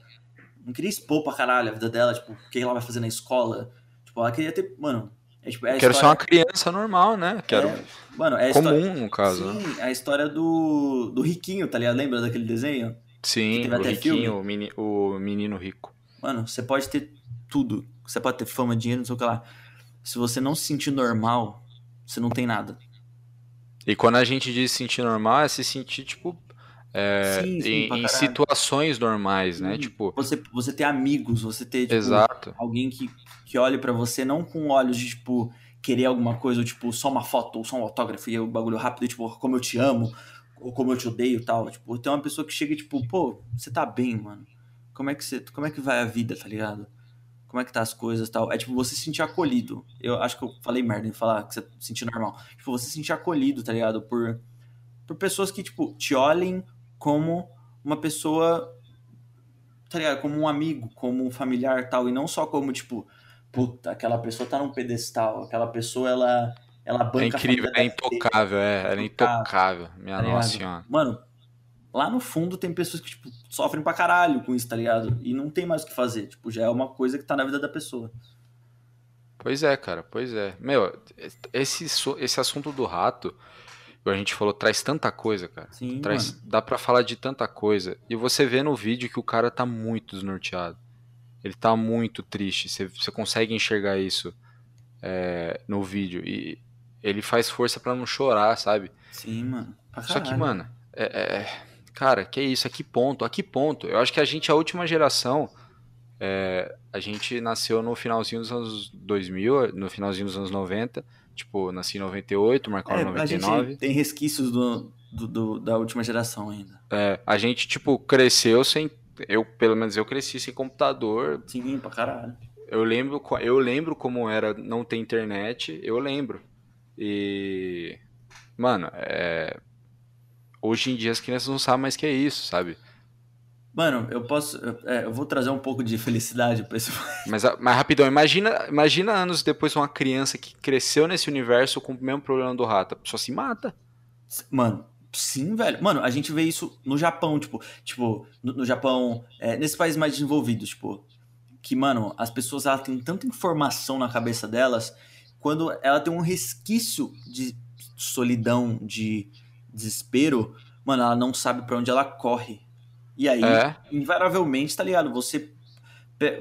Não queria expor pra caralho a vida dela, tipo, o que ela vai fazer na escola. Tipo, ela queria ter, mano, é, tipo, é Quero história... ser uma criança normal, né? Quero. É, mano, é comum, história... no caso. Sim, a história do, do Riquinho, tá ligado? Lembra daquele desenho? Sim, o Riquinho, o, meni... o menino rico. Mano, você pode ter tudo. Você pode ter fama, dinheiro, não sei o que lá. Se você não se sentir normal, você não tem nada. E quando a gente diz se sentir normal, é se sentir, tipo, é, sim, sim, em, em, situações normais, né? Tipo, você, você ter amigos, você ter tipo, Exato. alguém que, que olhe para você não com olhos de tipo querer alguma coisa, ou tipo só uma foto ou só um autógrafo e o bagulho rápido, tipo como eu te amo ou como eu te odeio, tal. Tipo, tem uma pessoa que chega tipo, pô, você tá bem, mano? Como é que você, como é que vai a vida, tá ligado? Como é que tá as coisas, tal? É tipo você se sentir acolhido. Eu acho que eu falei merda em falar que você se sentir normal. Tipo, você se sentir acolhido, tá ligado? Por por pessoas que, tipo, te olhem como uma pessoa, tá ligado? Como um amigo, como um familiar tal, e não só como, tipo, puta, aquela pessoa tá num pedestal, aquela pessoa, ela, ela banca É incrível, é intocável, é, ela é intocável, minha tá nossa senhora. Mano, lá no fundo tem pessoas que, tipo, sofrem pra caralho com isso, tá ligado? E não tem mais o que fazer, tipo, já é uma coisa que tá na vida da pessoa. Pois é, cara, pois é. Meu, esse, esse assunto do rato, a gente falou, traz tanta coisa, cara. Sim, Traz, mano. dá pra falar de tanta coisa. E você vê no vídeo que o cara tá muito desnorteado. Ele tá muito triste. Você, você consegue enxergar isso é, no vídeo. E ele faz força pra não chorar, sabe? Sim, mano. Só que, mano, é, é- cara, que isso? A que ponto? A que ponto? Eu acho que a gente, é a última geração, é, a gente nasceu no finalzinho dos anos 2000, no finalzinho dos anos 90. Tipo, nasci em 98, Marcola É, em a gente 99. tem resquícios do, do- do- da última geração ainda. É, a gente, tipo, cresceu sem. Eu, pelo menos eu cresci sem computador. Sim, pra caralho. Eu lembro, eu lembro como era não ter internet, eu lembro. E. Mano, é. Hoje em dia as crianças não sabem mais o que é isso, sabe? Mano, eu posso. eu- é, eu vou trazer um pouco de felicidade pra esse. Mas, a- mas rapidão, imagina, imagina anos depois uma criança que cresceu nesse universo com o mesmo problema do rato. Pessoa se mata. Mano, sim, velho. Mano, a gente vê isso no Japão, tipo, tipo, no, no Japão, é, nesses países mais desenvolvidos, tipo, que, mano, as pessoas elas têm tanta informação na cabeça delas, quando ela tem um resquício de solidão, de desespero, mano, ela não sabe pra onde ela corre. E aí, É. invariavelmente, tá ligado? Você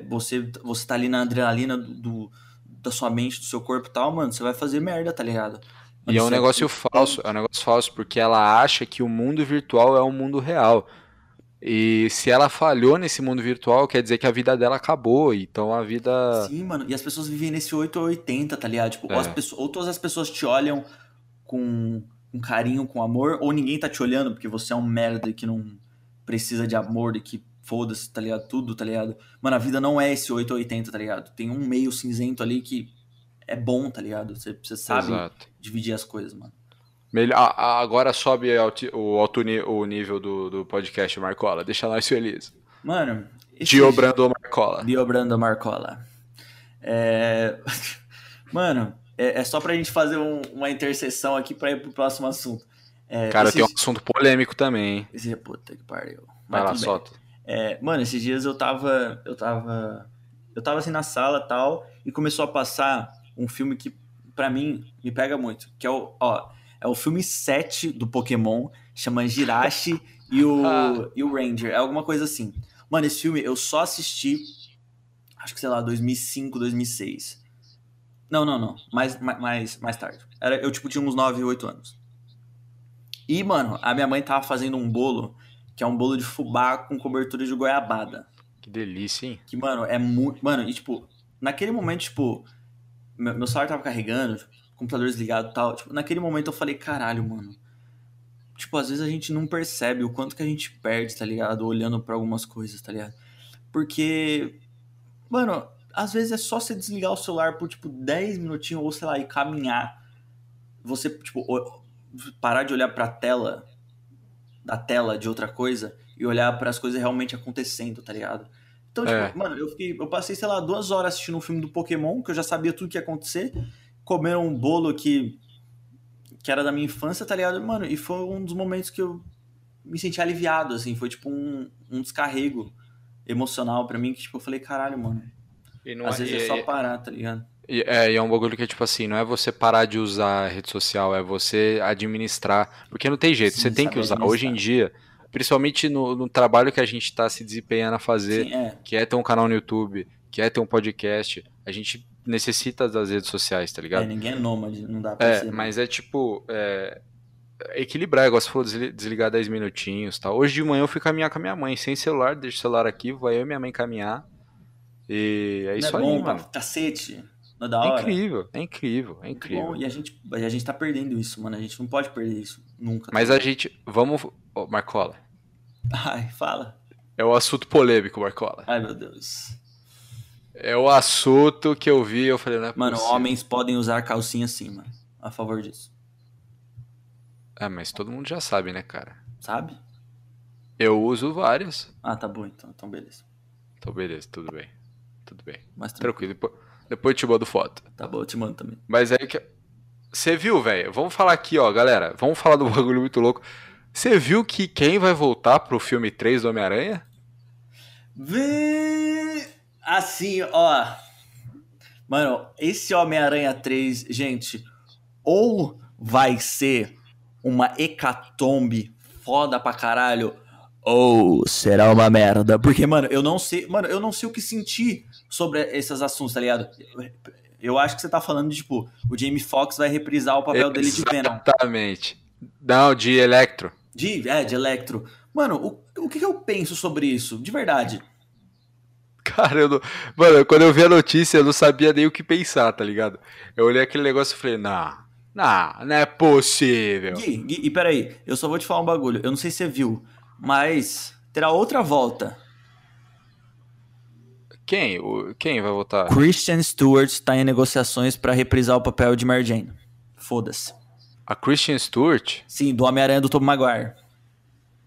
você você tá ali na adrenalina do, do- da sua mente, do seu corpo e tal, mano, você vai fazer merda, tá ligado? E é um negócio falso, é um negócio falso, porque ela acha que o mundo virtual é o mundo real. E se ela falhou nesse mundo virtual, quer dizer que a vida dela acabou. Então a vida. Sim, mano. E as pessoas vivem nesse 8 ou 80, tá ligado? Tipo, ou, as É. pessoas, ou todas as pessoas te olham com, com carinho, com amor, ou ninguém tá te olhando porque você é um merda que não precisa de amor e que foda-se, tá ligado? Tudo, tá ligado? Mano, a vida não é esse 8 ou 80, tá ligado? Tem um meio cinzento ali que é bom, tá ligado? Você, você sabe Exato. dividir as coisas, mano. Melhor, agora sobe o, alto, o nível do, do podcast, Marcola. Deixa nós felizes. Mano, esse Diobrando Marcola. Biobrando Marcola. É... Mano, é, é só pra gente fazer um- uma interseção aqui pra ir pro próximo assunto. É, Cara, esses... tem um assunto polêmico também, hein? Esse... Puta que pariu. Vai lá, solta. É, mano, esses dias eu tava. Eu tava. Eu tava assim na sala tal, e começou a passar um filme que, pra mim, me pega muito. Que é o. Ó, é o filme 7 do Pokémon, chama Jirachi e, o, e o Ranger. É alguma coisa assim. Mano, esse filme eu só assisti. Acho que, sei lá, 2005, 2006. Não, não, não. Mais, mais- mais, mais tarde. Era, eu, tipo, tinha uns 9, 8 anos. E, mano, a minha mãe tava fazendo um bolo, que é um bolo de fubá com cobertura de goiabada. Que delícia, hein? Que, mano, é muito. Mano, e tipo, naquele momento, tipo, meu, celular tava carregando, computador desligado e tal. Tipo, naquele momento eu falei, caralho, mano. Tipo, às vezes a gente não percebe o quanto que a gente perde, tá ligado? Olhando pra algumas coisas, tá ligado? Porque, mano, às vezes é só você desligar o celular por, tipo, 10 minutinhos ou, sei lá, e caminhar. Você, tipo, parar de olhar pra tela, da tela de outra coisa e olhar para as coisas realmente acontecendo, tá ligado? Então, tipo, É. mano, eu fiquei, eu passei, sei lá, duas horas assistindo um filme do Pokémon, que eu já sabia tudo que ia acontecer, comendo um bolo que, que era da minha infância, tá ligado? Mano, e foi um dos momentos que eu me senti aliviado, assim, foi tipo um, um descarrego emocional pra mim, que tipo, eu falei, caralho, mano, E não às é- vezes é e- só e- parar, tá ligado? E é, e é um bagulho que é tipo assim, não é você parar de usar a rede social, é você administrar. Porque não tem jeito, Sim, você tem que usar. administrar. Hoje em dia, principalmente no, no trabalho que a gente tá se desempenhando a fazer, Sim, é, que é ter um canal no YouTube, que é ter um podcast, a gente necessita das redes sociais, tá é, ligado? ninguém é nômade, não dá pra É, ser. mas é tipo. É, equilibrar, igual você falou, desli- desligar 10 minutinhos e tal. Hoje de manhã eu fui caminhar com a minha mãe, sem celular, deixo o celular aqui, vai eu e minha mãe caminhar. E é Não isso é aí, bom mano. pra cacete, não é da É hora? incrível, é incrível, é incrível. bom, e a gente, a gente tá perdendo isso, mano. A gente não pode perder isso nunca. Mas a gente. Vamos. Ô, Marcola. Ai, fala. É o assunto polêmico, Marcola. Ai, meu Deus. É o assunto que eu vi eu falei, não é Mano, possível. homens podem usar calcinha sim, mano. A favor disso. É, mas todo mundo já sabe, né, cara? Sabe? Eu uso várias. Ah, tá bom então. Então, beleza. Então, beleza, tudo bem. Tudo bem. Mas Tranquilo. Depois, depois eu te mando foto. Tá bom, eu te mando também. Mas aí que. Você viu, velho? Vamos falar aqui, ó, galera. Vamos falar do bagulho muito louco. Você viu que quem vai voltar pro filme 3 do Homem-Aranha? Vê... Assim, ó. Mano, esse Homem-Aranha 3, gente, ou vai ser uma hecatombe foda pra caralho, ou será uma merda. Porque, mano, eu não sei. Mano, eu não sei o que sentir sobre esses assuntos, tá ligado? Eu acho que você tá falando de, tipo, o Jamie Foxx vai reprisar o papel dele de Venom. Exatamente. Não, de Electro. De, é, de Electro. Mano, o, o que, que eu penso sobre isso? De verdade. Cara, eu não... Mano, quando eu vi a notícia, eu não sabia nem o que pensar, tá ligado? Eu olhei aquele negócio e falei, não, não, não é possível. Gui, Gui, e peraí, eu só vou te falar um bagulho. Eu não sei se você viu, mas terá outra volta. Quem? O... Quem vai votar? Christian Stewart está em negociações pra reprisar o papel de Mary Jane. Foda-se. A Christian Stewart? Sim, do Homem-Aranha do Tobey Maguire.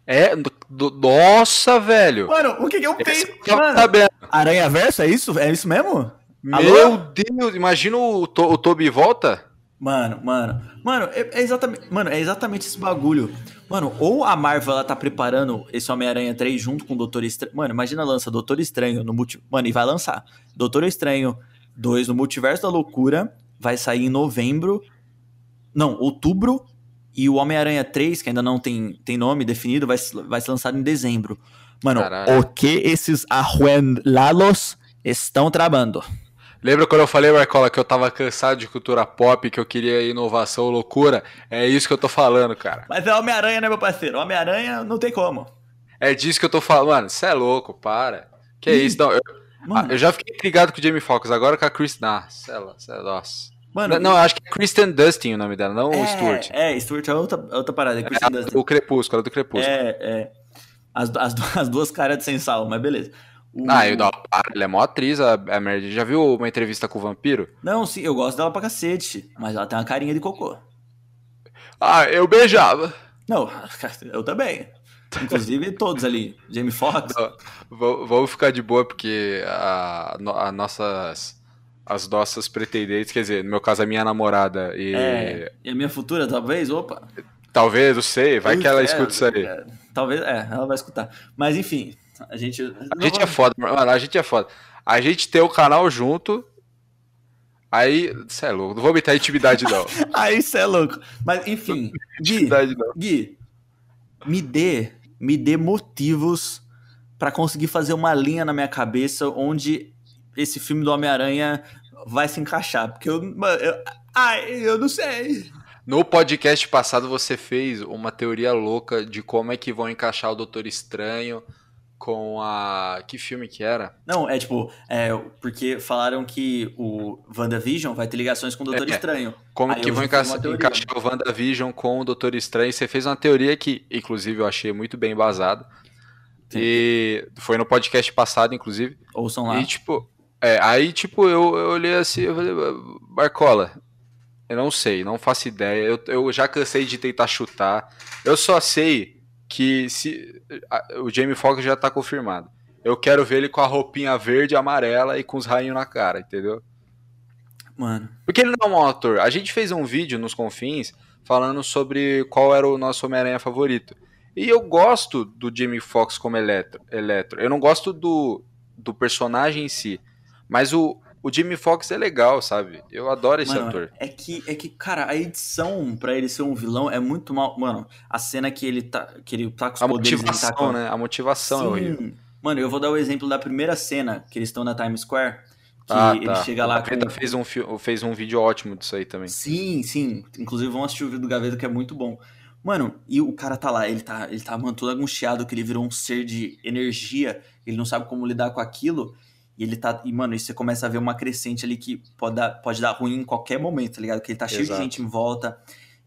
É, do- do- nossa, velho. Mano, o que que eu eu tava Mano. Aranha Verso, é isso? É isso mesmo? Alô? Meu Deus, imagina o, to o Toby volta? Mano, mano, mano, é, é exatamente, mano, é exatamente esse bagulho. Mano, ou a Marvel ela tá preparando esse Homem-Aranha 3 junto com o Doutor Estranho. Mano, imagina lança Doutor Estranho no multi... Mano, e vai lançar. Doutor Estranho 2 no Multiverso da Loucura vai sair em novembro. Não, outubro. E o Homem-Aranha 3, que ainda não tem, tem nome definido, vai, vai ser lançado em dezembro. Mano, Caralho. o que esses Lalos estão tramando? Lembra quando eu falei, Marcola, que eu tava cansado de cultura pop, que eu queria inovação, loucura? É isso que eu tô falando, cara. Mas é Homem-Aranha, né, meu parceiro? Homem-Aranha não tem como. É disso que eu tô falando. Mano, você é louco, para. Que Ih, isso? Não, eu, ah, eu já fiquei intrigado com o Jamie Foxx, agora com a Chris. Ah, é louco, cê é- nossa. mano, Não, eu acho que é Kristen Dustin o nome dela, não o é, Stuart. É, Stuart é outra, é outra parada. É, Kristen É, Dunst. o Crepúsculo, é do Crepúsculo. é, é. As, as, as duas caras de sem sal, mas beleza. O- Ah, eu não, para, ela é mó atriz, a, a Mary. Já viu uma entrevista com o vampiro? Não, sim, eu gosto dela pra cacete, mas ela tem uma carinha de cocô. Ah, eu beijava. Não, eu também. Inclusive todos ali. Jamie Foxx. Vamos ficar de boa, porque a, a nossas, as nossas pretendentes, quer dizer, no meu caso, a minha namorada e É, e a minha futura, talvez? Opa. talvez, não sei, vai que ela É, escuta isso aí. é, talvez, é, ela vai escutar. Mas enfim, a gente. A gente é foda, mano, a gente é foda. A gente tem o canal junto, aí, cê é louco, não vou meter intimidade não. Aí você é louco. Mas enfim, Gui. Gui, me dê, me dê motivos pra conseguir fazer uma linha na minha cabeça onde esse filme do Homem-Aranha vai se encaixar. Porque eu, mano, eu. Ai, eu não sei. No podcast passado você fez uma teoria louca de como é que vão encaixar o Doutor Estranho com a... Que filme que era? Não, é tipo, é, porque falaram que o WandaVision vai ter ligações com o Doutor É. Estranho. Como Aí que vão enca encaixar o WandaVision com o Doutor Estranho? Você fez uma teoria que, inclusive, eu achei muito bem embasada. E foi no podcast passado, inclusive. Ouçam lá. E, tipo, é, aí, tipo, eu, eu olhei assim, eu falei, Marcola, eu não sei, não faço ideia. Eu, eu já cansei de tentar chutar. Eu só sei que se o Jamie Foxx já tá confirmado. Eu quero ver ele com a roupinha verde e amarela e com os rainhos na cara, entendeu? Mano, Porque ele não é um ator. A gente fez um vídeo nos confins falando sobre qual era o nosso Homem-Aranha favorito. E eu gosto do Jamie Foxx como Eletro. Eletro. Eu não gosto do, do personagem em si. Mas o, o Jamie Foxx é legal, sabe? Eu adoro esse mano, ator. é que, é que, cara, a edição pra ele ser um vilão é muito mal. Mano, a cena que ele tá, que ele tá com os A poderes. tá motivação, com... né? A motivação é horrível. Sim. Mano, eu vou dar o exemplo da primeira cena que eles estão na Times Square. Que Ah, ele tá. chega o lá Gaveta com. fez, um, fez um vídeo ótimo disso aí também. Sim, sim. Inclusive vão assistir o vídeo do Gaveta que é muito bom. Mano, e o cara tá lá, ele tá, ele tá mano, todo angustiado que ele virou um ser de energia, ele não sabe como lidar com aquilo. E ele tá. E, mano, você começa a ver uma crescente ali que pode dar, pode dar ruim em qualquer momento, tá ligado? Que ele tá cheio Exato. de gente em volta.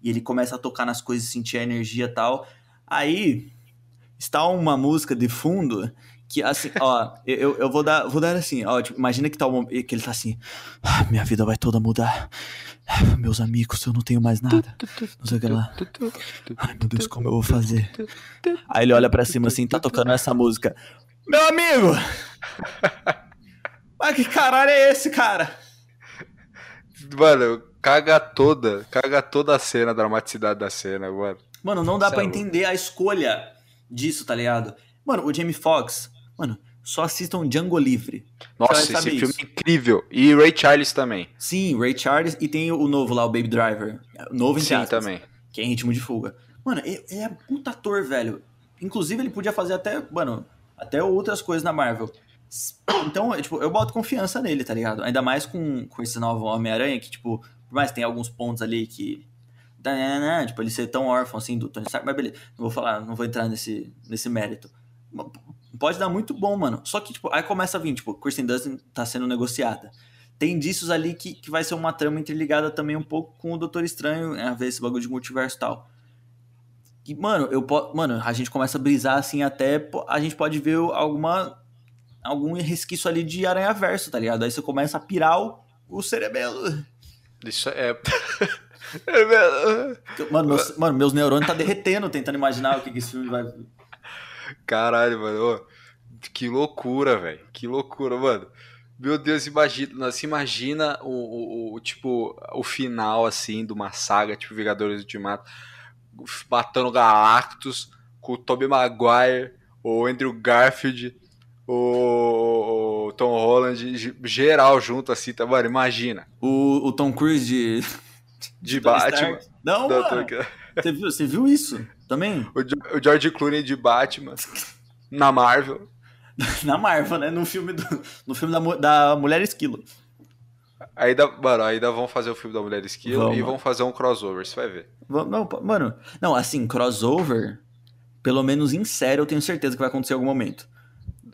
E ele começa a tocar nas coisas, sentir a energia e tal. Aí está uma música de fundo Que assim, ó, eu, eu vou dar, vou dar assim, ó, tipo, imagina que, tá um, que ele tá assim, ah, minha vida vai toda mudar. Meus amigos, eu não tenho mais nada. Não sei o que lá. Ai, meu Deus, como eu vou fazer? Aí ele olha pra cima assim, tá tocando essa música. Meu amigo! Mas que caralho é esse, cara? Mano, caga toda, caga toda a cena, a dramaticidade da cena, mano. Mano, não dá para entender a escolha disso, tá ligado? Mano, o Jamie Foxx, mano, só assistam Django Livre. Nossa, esse filme é incrível. E Ray Charles também. Sim, Ray Charles e tem o novo lá, o Baby Driver. Novo em Sim, aspas, também. Que é em ritmo de fuga. Mano, ele é puta ator, velho. Inclusive, ele podia fazer até, mano, até outras coisas na Marvel. Então, tipo, eu boto confiança nele, tá ligado? Ainda mais com, com esse novo Homem-Aranha, que, tipo, por mais que tem alguns pontos ali que. Tipo, ele ser tão órfão assim do Tony Stark, mas beleza, não vou falar, não vou entrar nesse, nesse mérito. Pode dar muito bom, mano. Só que, tipo, aí começa a vir, tipo, Kristen Dunst tá sendo negociada. Tem indícios ali que, que vai ser uma trama interligada também um pouco com o Doutor Estranho, a ver esse bagulho de multiverso e tal. E, mano, eu mano, a gente começa a brisar assim até a gente pode ver alguma algum resquício ali de Aranha Verso, tá ligado? Aí você começa a pirar o, o cerebelo. Isso é. mano, meus, mano, meus neurônios tá derretendo tentando imaginar o que, que esse filme vai. Caralho, mano. Que loucura, velho. Que loucura, mano. Meu Deus, imagina, se imagina o, o, o, tipo, o final, assim, de uma saga, tipo Vingadores Ultimato, matando Galactus, com o Tobey Maguire, o Andrew Garfield, o, o, Tom Holland, geral junto assim, tá, mano? Imagina. O, o Tom Cruise de. De, Batman. Não, mano. Você viu, você viu isso também? O, o George Clooney de Batman. na Marvel. na Marvel, né? No filme, do, no filme da, da Mulher Esquilo. Ainda, mano, ainda vão fazer o filme da Mulher Esquilo Vamos. e vão fazer um crossover, você vai ver. Não, mano, não, assim, crossover, pelo menos em série, eu tenho certeza que vai acontecer em algum momento.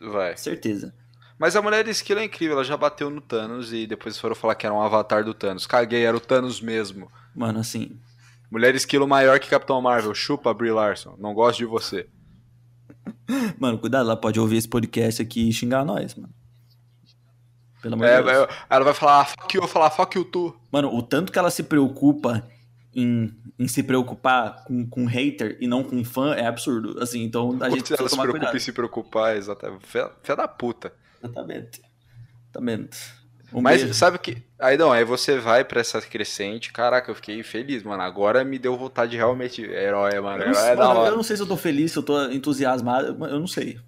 Vai. Certeza. Mas a mulher esquilo é incrível, ela já bateu no Thanos e depois foram falar que era um avatar do Thanos. Caguei, era o Thanos mesmo. Mano, assim. Mulher esquilo maior que Capitão Marvel. Chupa, Brie Larson. Não gosto de você. Mano, cuidado, ela pode ouvir esse podcast aqui e xingar nós, mano. Pelo amor é, de Deus. Ela vai falar, ah, fuck you, eu vou falar, fuck you tu. Mano, o tanto que ela se preocupa em, em se preocupar com, com hater e não com fã é absurdo. Assim, então a gente precisa ela se preocupa cuidado. em se preocupar, exatamente. Fé da puta. Exatamente. Exatamente. Um Mas beijo. sabe que. Aí não, aí você vai pra essa crescente. Caraca, eu fiquei feliz, mano. Agora me deu vontade de realmente. Herói, mano. Eu não, é mano, eu não sei se eu tô feliz, se eu tô entusiasmado. Eu não sei.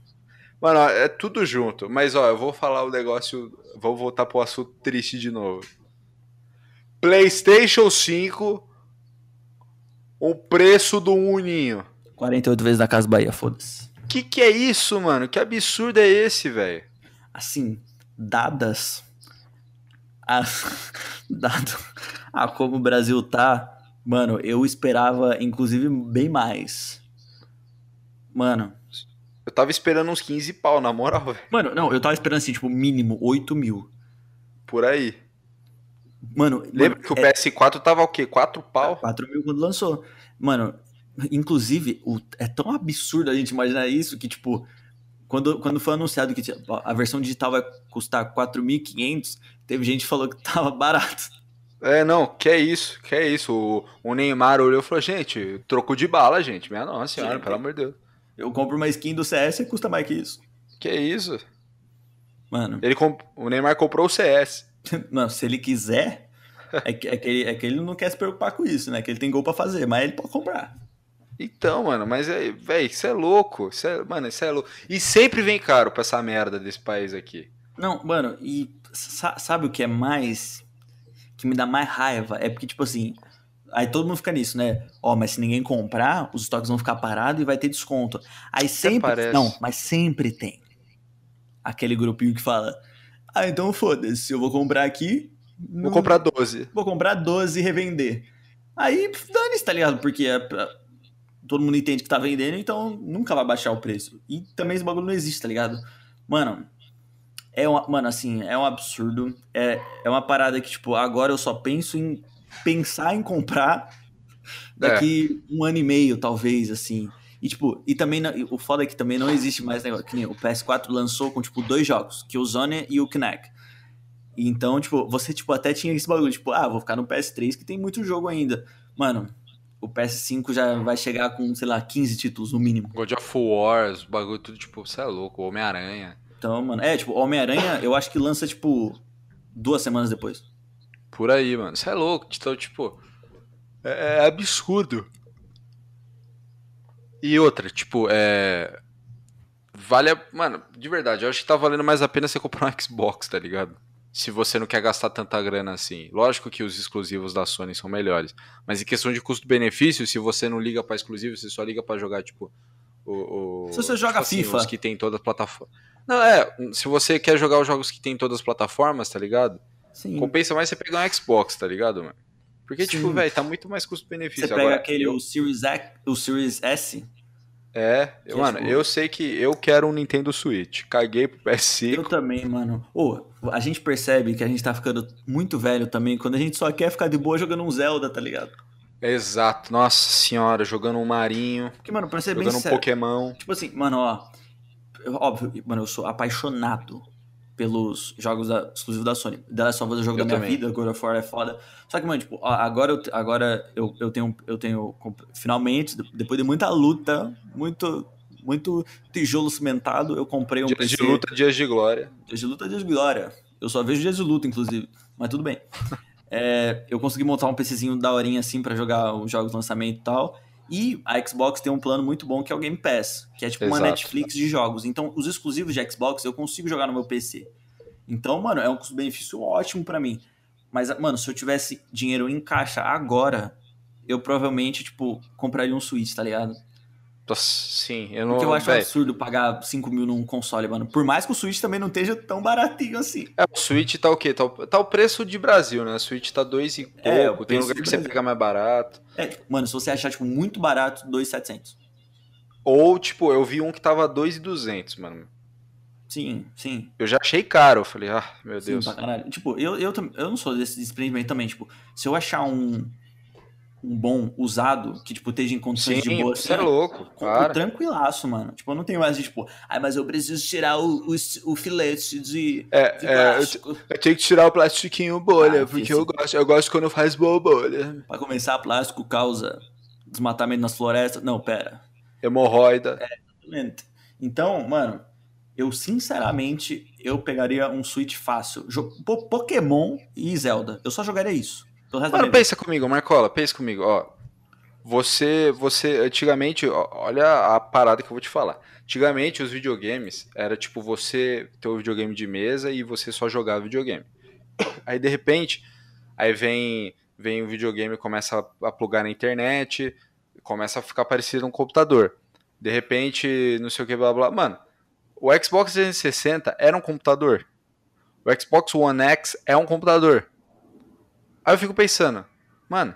Mano, é tudo junto. Mas ó, eu vou falar o negócio. Vou voltar pro assunto triste de novo. PlayStation 5 o preço do uninho. 48 vezes da Casa Bahia, foda-se. Que que é isso, mano? Que absurdo é esse, velho? Assim, dadas a, dado a como o Brasil tá, mano, eu esperava inclusive bem mais. Mano, eu tava esperando uns 15 pau, na moral, velho. Mano, não, eu tava esperando assim, tipo, mínimo 8 mil. Por aí. Mano, lembra mano, que o é... PS4 tava o quê? 4 pau? 4 mil quando lançou. Mano, inclusive, o... é tão absurdo a gente imaginar isso que, tipo, quando, quando foi anunciado que a versão digital vai custar 4.500, teve gente que falou que tava barato. É, não, que é isso, que é isso. O, o Neymar olhou e falou, gente, troco de bala, gente. Minha nossa senhora, Sim, pelo amor de Deus. Eu compro uma skin do CS e custa mais que isso. Que é isso? Mano. Ele comp... O Neymar comprou o CS. Não, se ele quiser, é que, é, que ele, é que ele não quer se preocupar com isso, né? Que ele tem gol pra fazer, mas ele pode comprar. Então, mano, mas, é, velho, isso é louco. Isso é, mano, isso é louco. E sempre vem caro pra essa merda desse país aqui. Não, mano, e sabe o que é mais. que me dá mais raiva? É porque, tipo assim. Aí todo mundo fica nisso, né? Ó, mas se ninguém comprar, os estoques vão ficar parados e vai ter desconto. Aí sempre. Não, mas sempre tem. Aquele grupinho que fala: ah, então foda-se, eu vou comprar aqui. Vou não... comprar 12. Vou comprar 12 e revender. Aí dane-se, tá ligado? Porque é, todo mundo entende que tá vendendo, então nunca vai baixar o preço. E também esse bagulho não existe, tá ligado? Mano, é uma, mano, assim, é um absurdo. É, é uma parada que, tipo, agora eu só penso em pensar em comprar daqui é. um ano e meio, talvez, assim. E, tipo, e também, não- o foda é que também não existe mais negócio, que nem o PS4 lançou com, tipo, dois jogos, que é o Zone e o Kinect. Então, tipo, você, tipo, até tinha esse bagulho, tipo, ah, vou ficar no PS3 que tem muito jogo ainda. Mano, o PS5 já vai chegar com, sei lá, 15 títulos no mínimo. God of War, bagulho tudo, tipo, você é louco, Homem-Aranha. Então, mano, é, tipo, Homem-Aranha, eu acho que lança, tipo, duas semanas depois. Por aí, mano. Você é louco. Então, tipo. É, é absurdo. E outra, tipo, é. Vale a. Mano, de verdade, eu acho que tá valendo mais a pena você comprar um Xbox, tá ligado? Se você não quer gastar tanta grana assim. Lógico que os exclusivos da Sony são melhores. Mas em questão de custo-benefício, se você não liga pra exclusivo, você só liga pra jogar, tipo. O, o- Se você joga assim, FIFA. Os que tem todas as plataformas. Não, é. Se você quer jogar os jogos que tem todas as plataformas, tá ligado? Sim. Compensa mais você pegar um Xbox, tá ligado, mano? Porque, Sim. tipo, velho, tá muito mais custo-benefício. Você pega Agora, aquele, eu- o Series X, o Series S, É, é, mano, tipo- eu sei que eu quero um Nintendo Switch. Caguei pro PS5. Eu também, mano. Ô, a gente percebe que a gente tá ficando muito velho também quando a gente só quer ficar de boa jogando um Zelda, tá ligado? Exato, nossa senhora, jogando um Marinho, Porque, mano, pra ser bem jogando um sério, Pokémon. tipo assim, mano, ó, óbvio, mano, eu sou apaixonado pelos jogos da, exclusivos da Sony. The Last of Us é o jogo Eu da minha também. vida, God of War é foda. Só que, mano, tipo, agora, eu, agora eu, eu tenho, eu tenho, finalmente, depois de muita luta, muito, muito tijolo cimentado, eu comprei um Dias PC. de luta, dias de glória. Dias de luta, dias de glória. Eu só vejo dias de luta, inclusive. Mas tudo bem. É, eu consegui montar um PCzinho daorinha assim pra jogar os jogos de lançamento e tal. E a Xbox tem um plano muito bom que é o Game Pass, que é tipo uma Exato. Netflix de jogos. Então, os exclusivos de Xbox eu consigo jogar no meu PC. Então, mano, é um custo-benefício ótimo pra mim. Mas, mano, se eu tivesse dinheiro em caixa agora, eu provavelmente, tipo, compraria um Switch, tá ligado? Sim, eu não. Porque eu acho véi, absurdo pagar 5 mil num console, mano. Por mais que o Switch também não esteja tão baratinho assim. é, o Switch tá o quê? Tá o, tá o preço de Brasil, né? O Switch tá dois e pouco. É, tem lugar que você Brasil. pega mais barato. É, tipo, mano, se você achar, tipo, muito barato, 2,700. Ou, tipo, eu vi um que tava 2,200, mano. Sim, sim. Eu já achei caro. Eu falei, ah, meu Sim, Deus. Tipo, eu, eu, eu não sou desse desprendimento também. Tipo, se eu achar um, um bom usado, que, tipo, esteja em condições de Sim, boa, você é louco, compro tranquilaço, mano. Tipo, eu não tenho mais de, tipo, ai, mas eu preciso tirar o, o, o filete de, É, de é, eu, plástico. eu tenho que tirar o plastiquinho bolha, Ah, porque filho, eu gosto, eu gosto quando faz boa bolha. Pra começar, plástico causa desmatamento nas florestas. Não, pera. Hemorroida. Lento. Então, mano, eu sinceramente eu pegaria um Switch fácil. Pokémon e Zelda. Eu só jogaria isso. Mano, pensa comigo, Marcola, pensa comigo, ó. Você, você, antigamente, ó, olha a parada que eu vou te falar. Antigamente, os videogames era tipo você ter o videogame de mesa e você só jogava videogame. Aí, de repente, aí vem, vem o videogame, começa a, a plugar na internet, começa a ficar parecido um computador. De repente, não sei o que, blá blá. Mano, o Xbox 360 era um computador. O Xbox One X é um computador. Aí eu fico pensando, mano,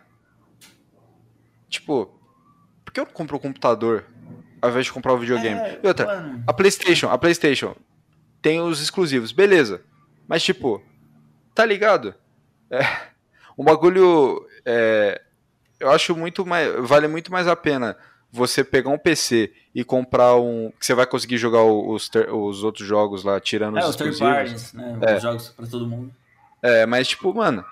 tipo, por que eu não compro o computador ao invés de comprar o videogame? É, e outra, mano, a PlayStation, a PlayStation tem os exclusivos, beleza. Mas tipo, tá ligado? É, um bagulho, é, eu acho muito mais, vale muito mais a pena você pegar um PC e comprar um que você vai conseguir jogar os, ter- os outros jogos lá, tirando é, os os exclusivos. parties, né? É. Os jogos pra todo mundo. É, mas tipo, mano,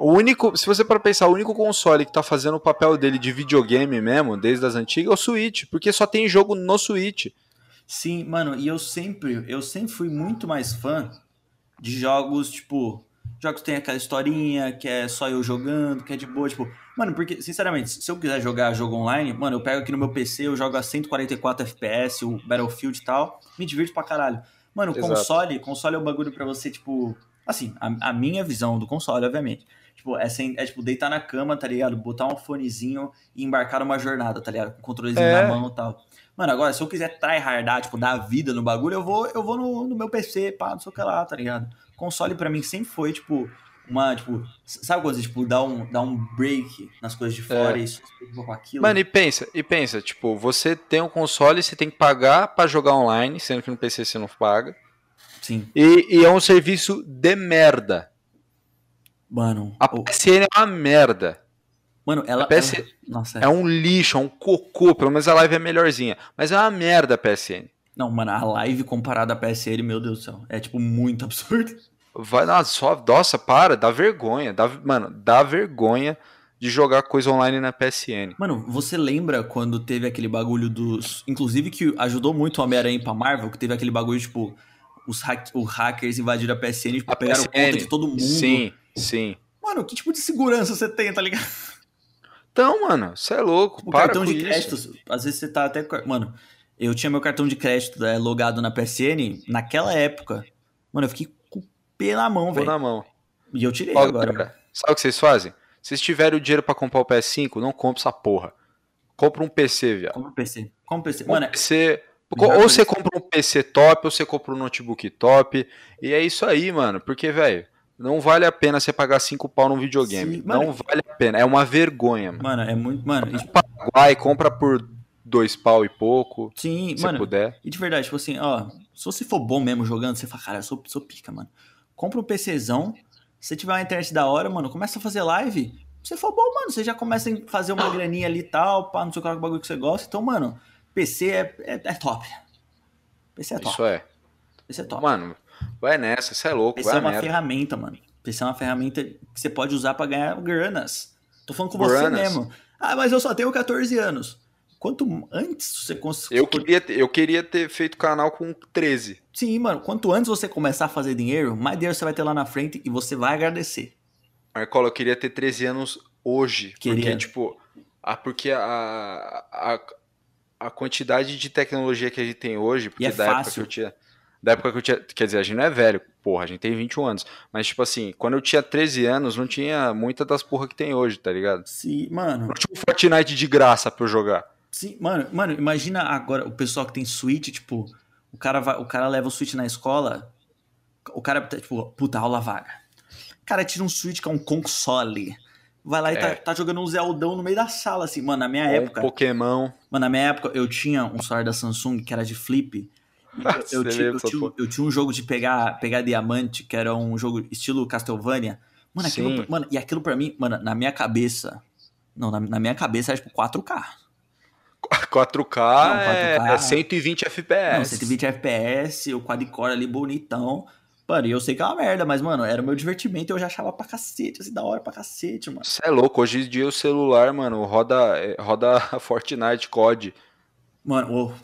o único, se você para pensar, o único console que tá fazendo o papel dele de videogame mesmo, desde as antigas, é o Switch, porque só tem jogo no Switch. Sim, mano, e eu sempre, eu sempre fui muito mais fã de jogos, tipo, jogos que tem aquela historinha, que é só eu jogando, que é de boa, tipo, mano, porque, sinceramente, se eu quiser jogar jogo online, mano, eu pego aqui no meu PC, eu jogo a 144 FPS, o Battlefield e tal, me divirto pra caralho. Mano, o Exato. console, console é um bagulho pra você, tipo, assim, a, a minha visão do console, obviamente. Tipo, é, sem, é tipo deitar na cama, tá ligado? Botar um fonezinho e embarcar numa jornada, tá ligado? Com o controlezinho É. na mão e tal. Mano, agora, se eu quiser tryhardar, tipo, dar vida no bagulho, eu vou, eu vou no, no meu PC, pá, não sei o que lá, tá ligado? Console pra mim sempre foi, tipo, uma, tipo, sabe quando você, tipo, dá um, dá um break nas coisas de fora e só se preocupa com aquilo? Mano, e pensa, e pensa, tipo, você tem um console, você tem que pagar pra jogar online, sendo que no PC você não paga. Sim. E, e é um serviço de merda. Mano, A PSN é uma merda. Mano, ela. A PS ela- Nossa, é um lixo, é um cocô. Pelo menos a live é melhorzinha. Mas é uma merda a PSN. Não, mano, a live comparada à PSN, meu Deus do céu, é tipo muito absurdo. Vai, nossa, só, nossa, para, dá vergonha. Dá, mano, dá vergonha de jogar coisa online na PSN. Mano, você lembra quando teve aquele bagulho dos. Inclusive que ajudou muito o Homem-Aranha pra Marvel, que teve aquele bagulho, tipo, os, hack... os hackers invadiram a PSN, tipo, A pegaram PSN, conta de todo mundo. Sim, sim. Mano, que tipo de segurança você tem, tá ligado? Então, mano, você é louco. O para cartão de isso. crédito, às vezes você tá até. Mano, eu tinha meu cartão de crédito é, logado na PSN naquela época. Mano, eu fiquei com o pé na mão, velho. na mão. E eu tirei Ó, agora. galera, sabe o que vocês fazem? Se vocês tiverem o dinheiro pra comprar o PS5, não compre essa porra. Compra um PC, viado. Compra o PC. Compra o PC. Compra Mano, um PC. Ou você compra um PC top, ou você compra um notebook top. E é isso aí, mano. Porque, velho, não vale a pena você pagar 5 pau num videogame. Sim, mano. não vale a pena. É uma vergonha, mano. mano, é muito. Mano, e- Vai, compra por dois pau e pouco, sim, se mano. puder. E de verdade, tipo assim, ó, se você for bom mesmo jogando, você fala, cara, eu sou, sou pica, mano. Compra um PCzão, se tiver uma internet da hora, mano, começa a fazer live. Se você for bom, mano, você já começa a fazer uma graninha ali e tal, pá, não sei qual é o bagulho que você gosta. Então, mano, PC é, é, é top. PC é top. Isso é. PC é top. Mano, vai nessa, você é louco, PC é uma merda. ferramenta, mano. PC é uma ferramenta que você pode usar pra ganhar granas. Tô falando com você Granas. mesmo. Ah, mas eu só tenho 14 anos. Quanto antes você conseguir. Eu queria, ter, eu queria ter feito canal com 13. Sim, mano. Quanto antes você começar a fazer dinheiro, mais dinheiro você vai ter lá na frente e você vai agradecer. Marcola, eu queria ter 13 anos hoje. Queria. Porque, tipo, a, porque a, a, a quantidade de tecnologia que a gente tem hoje, porque é da época que fácil. eu tinha. Da época que eu tinha. Quer dizer, a gente não é velho, porra, a gente tem 21 anos. Mas, tipo assim, quando eu tinha 13 anos, não tinha muita das porra que tem hoje, tá ligado? Sim, mano. Não tinha um Fortnite de graça pra eu jogar. Sim, mano, mano, imagina agora o pessoal que tem Switch, tipo, o cara, vai, o cara leva o Switch na escola, o cara, tipo, puta, aula vaga. O cara tira um Switch que é um console. Vai lá e É. tá, tá jogando um Zeldão no meio da sala, assim. Mano, na minha Ou um época. Pokémon. Mano, na minha época eu tinha um celular da Samsung que era de flip. Eu, Nossa, eu tinha, eu, tinha, eu tinha um jogo de pegar, pegar diamante, que era um jogo estilo Castlevania. Mano, aquilo, mano, e aquilo pra mim, mano, na minha cabeça. Não, na, na minha cabeça era tipo 4K. 4K, Não, é, 4K. é 120 FPS. Não, 120 FPS, o quadcore ali bonitão. Mano, e eu sei que é uma merda, mas, mano, era o meu divertimento e eu já achava pra cacete, assim, da hora pra cacete, mano. Você é louco, hoje em dia o celular, mano, roda, é, roda Fortnite COD. Mano, o,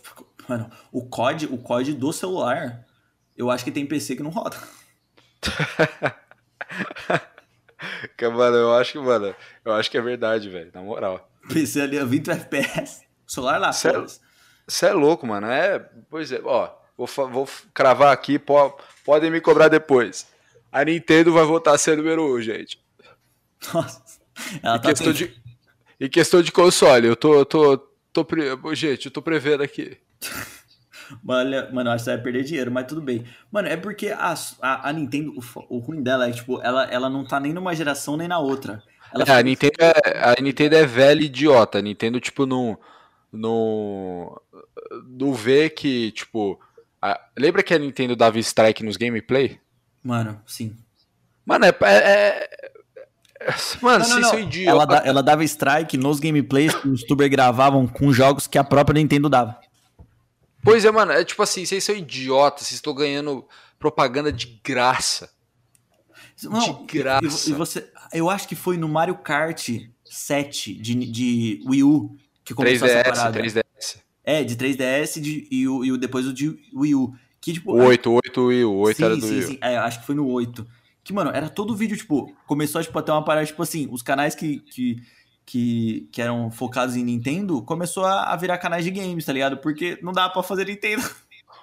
mano, o COD, o COD do celular, eu acho que tem PC que não roda. Mano, eu acho que, mano, eu acho que é verdade, velho, na moral. PC ali a 20 FPS. O celular lá. Você é louco, mano, é, pois é, ó, vou, vou cravar aqui, po, podem me cobrar depois. A Nintendo vai voltar a ser número 1, um, gente. Nossa. Ela Em tá questão, de, em questão de console, eu tô, eu tô, tô, pre- gente, eu tô prevendo aqui. Mano, mano, eu acho que você vai perder dinheiro, mas tudo bem. Mano, é porque a, a, a Nintendo, o, o ruim dela é tipo, ela, ela não tá nem numa geração nem na outra. Ela É, a, Nintendo é, a Nintendo é velha e idiota. A Nintendo, tipo, não. Não. Não vê que, tipo. A- lembra que a Nintendo dava strike nos gameplay? Mano, sim. Mano, é. é- é- mano, Não, não, vocês não. são idiotas. Ela, da- ela dava strike nos gameplays que os youtubers gravavam com jogos que a própria Nintendo dava. Pois é, mano, é tipo assim, vocês são idiotas, vocês estão ganhando propaganda de graça. Não, De graça. E, você, eu acho que foi no Mario Kart 7 de, de Wii U que começou essa 3DS, parada. 3DS. É, de 3DS de, e, o, e o, depois o de Wii U. Que, tipo, O 8, o 8 e o 8 sim, era do sim, Wii U. sim. É, acho que foi no 8. Que, mano, era todo vídeo, tipo, começou tipo, a ter uma parada, tipo assim, os canais que, que, que, que eram focados em Nintendo começou a, a virar canais de games, tá ligado? Porque não dava pra fazer Nintendo.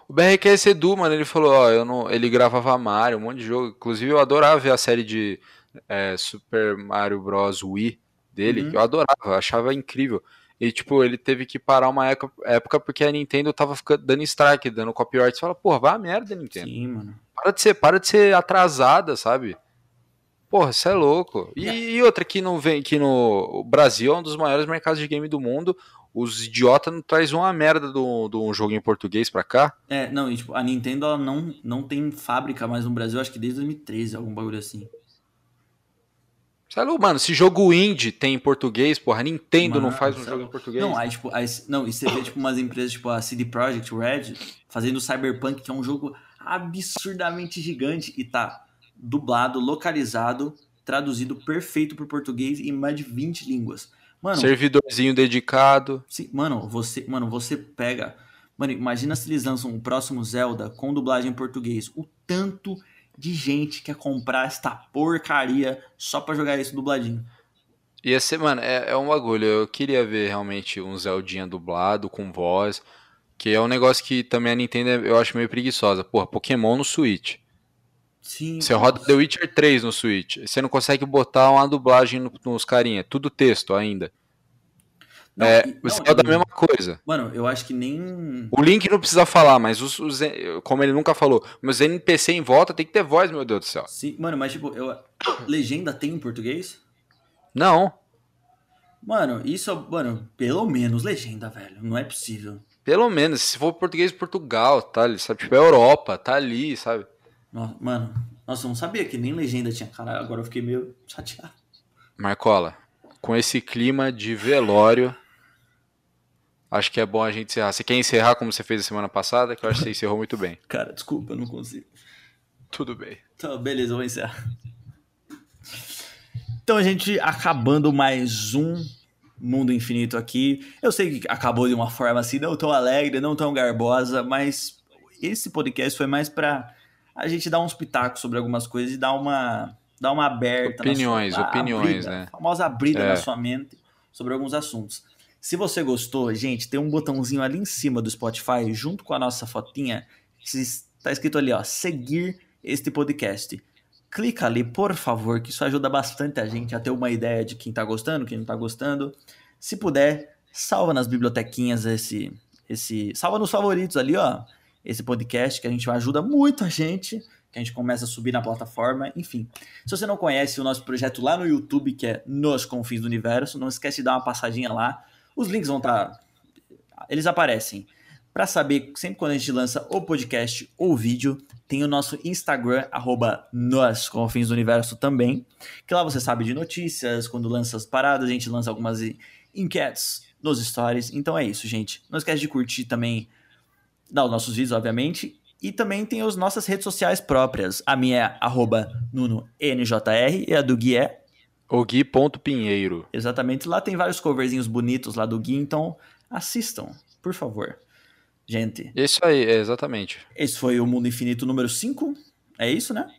O BRQS Edu, mano, ele falou, ó, eu não, ele gravava Mario, um monte de jogo. Inclusive, eu adorava ver a série de é, Super Mario Bros. Wii dele. Uhum. Eu adorava, eu achava incrível. E, tipo, ele teve que parar uma época, porque a Nintendo tava ficando, dando strike, dando copyright. Você fala, porra, vai a merda, Nintendo. Sim, mano. Para de ser, para de ser atrasada, sabe? Porra, você é louco. E, e outra que não vem, que no o Brasil é um dos maiores mercados de game do mundo. Os idiotas não traz uma merda de um jogo em português pra cá. É, não, e tipo, a Nintendo ela não, não tem fábrica mais no Brasil, acho que desde 2013, algum bagulho assim. Sabe, mano, se jogo indie tem em português, porra, a Nintendo Mano, não faz um sabe? jogo em português. Não, aí, tipo, aí, não, e você vê, tipo, umas empresas, tipo, a CD Projekt Red, fazendo Cyberpunk, que é um jogo absurdamente gigante, e tá dublado, localizado, traduzido perfeito pro português em mais de 20 línguas. Mano, Servidorzinho dedicado. se- mano, você, mano, você pega. Mano, imagina se eles lançam o próximo Zelda com dublagem em português. O tanto de gente quer comprar esta porcaria só pra jogar isso dubladinho. Ia ser, mano, é, é um bagulho. Eu queria ver realmente um Zeldinha dublado, com voz. Que é um negócio que também a Nintendo eu acho meio preguiçosa. Porra, Pokémon no Switch. Sim. Você roda The Witcher 3 no Switch. Você não consegue botar uma dublagem no- nos carinha. é Tudo texto ainda. Não, é, o não, Zelda é a e- mesma coisa. Mano, eu acho que nem. O Link não precisa falar, mas os, os- como ele nunca falou, meus NPC em volta tem que ter voz, meu Deus do céu. Sim, mano, mas tipo, eu... legenda tem em português? Não. Mano, isso, mano, pelo menos legenda, velho. Não é possível. Pelo menos, se for português de Portugal, tá ali, sabe? Tipo, é Europa, tá ali, sabe? No- Mano, nossa, eu não sabia que nem legenda tinha. Caralho, agora eu fiquei meio chateado. Marcola, com esse clima de velório, acho que é bom a gente encerrar. Você quer encerrar como você fez a semana passada? Que eu acho que você encerrou muito bem. Cara, desculpa, eu não consigo. Tudo bem. Então, beleza, eu vou encerrar. Então, a gente acabando mais um Mundo Infinito aqui. Eu sei que acabou de uma forma assim, não tão alegre, não tão garbosa, mas esse podcast foi mais pra a gente dar uns pitacos sobre algumas coisas e dar uma, dar uma aberta. Opiniões, sua- opiniões, abrida, né? A famosa abrida É. na sua mente sobre alguns assuntos. Se você gostou, gente, tem um botãozinho ali em cima do Spotify, junto com a nossa fotinha, que está escrito ali, ó, seguir este podcast. Clica ali, por favor, que isso ajuda bastante a gente a ter uma ideia de quem tá gostando, quem não tá gostando. Se puder, salva nas bibliotequinhas esse, esse, salva nos favoritos ali, ó, esse podcast que a gente ajuda muito a gente, que a gente começa a subir na plataforma, enfim. Se você não conhece o nosso projeto lá no YouTube, que é Nos Confins do Universo, não esquece de dar uma passadinha lá. Os links vão estar. Eles aparecem. Para saber, sempre quando a gente lança o podcast ou vídeo, tem o nosso Instagram, arroba Nós Confins do Universo também. Que lá você sabe de notícias, quando lança as paradas, a gente lança algumas enquetes nos stories. Então é isso, gente. Não esquece de curtir também, dar os nossos vídeos, obviamente. E também tem as nossas redes sociais próprias. A minha é arroba NunoNJR e a do Gui é O Gui.pinheiro. Exatamente. Lá tem vários coverzinhos bonitos lá do Gui, então assistam, por favor. Gente, Isso aí, é, exatamente. esse foi o Mundo Infinito número 5. É isso, né?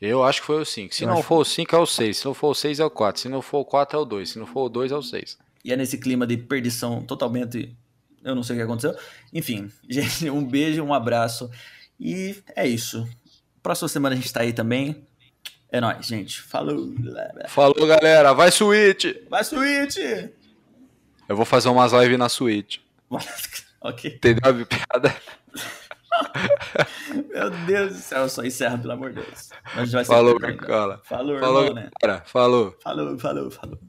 Eu acho que foi o 5. Se Eu não acho- for o 5, é o 6. Se não for o 6, é o 4. Se não for o 4, é o 2. Se não for o 2, é o 6. E é nesse clima de perdição totalmente. Eu não sei o que aconteceu. Enfim, gente, um beijo, um abraço. E é isso. Próxima semana a gente tá aí também. É nóis, gente. Falou. Falou, galera. Vai Switch! Vai, Switch! Eu vou fazer umas lives na Switch. ok. Entendeu a piada? Meu Deus do céu, só encerra, pelo amor de Deus. Falou. Marcola. Falou, Falou, irmão, né? galera. Falou. Falou, falou, falou.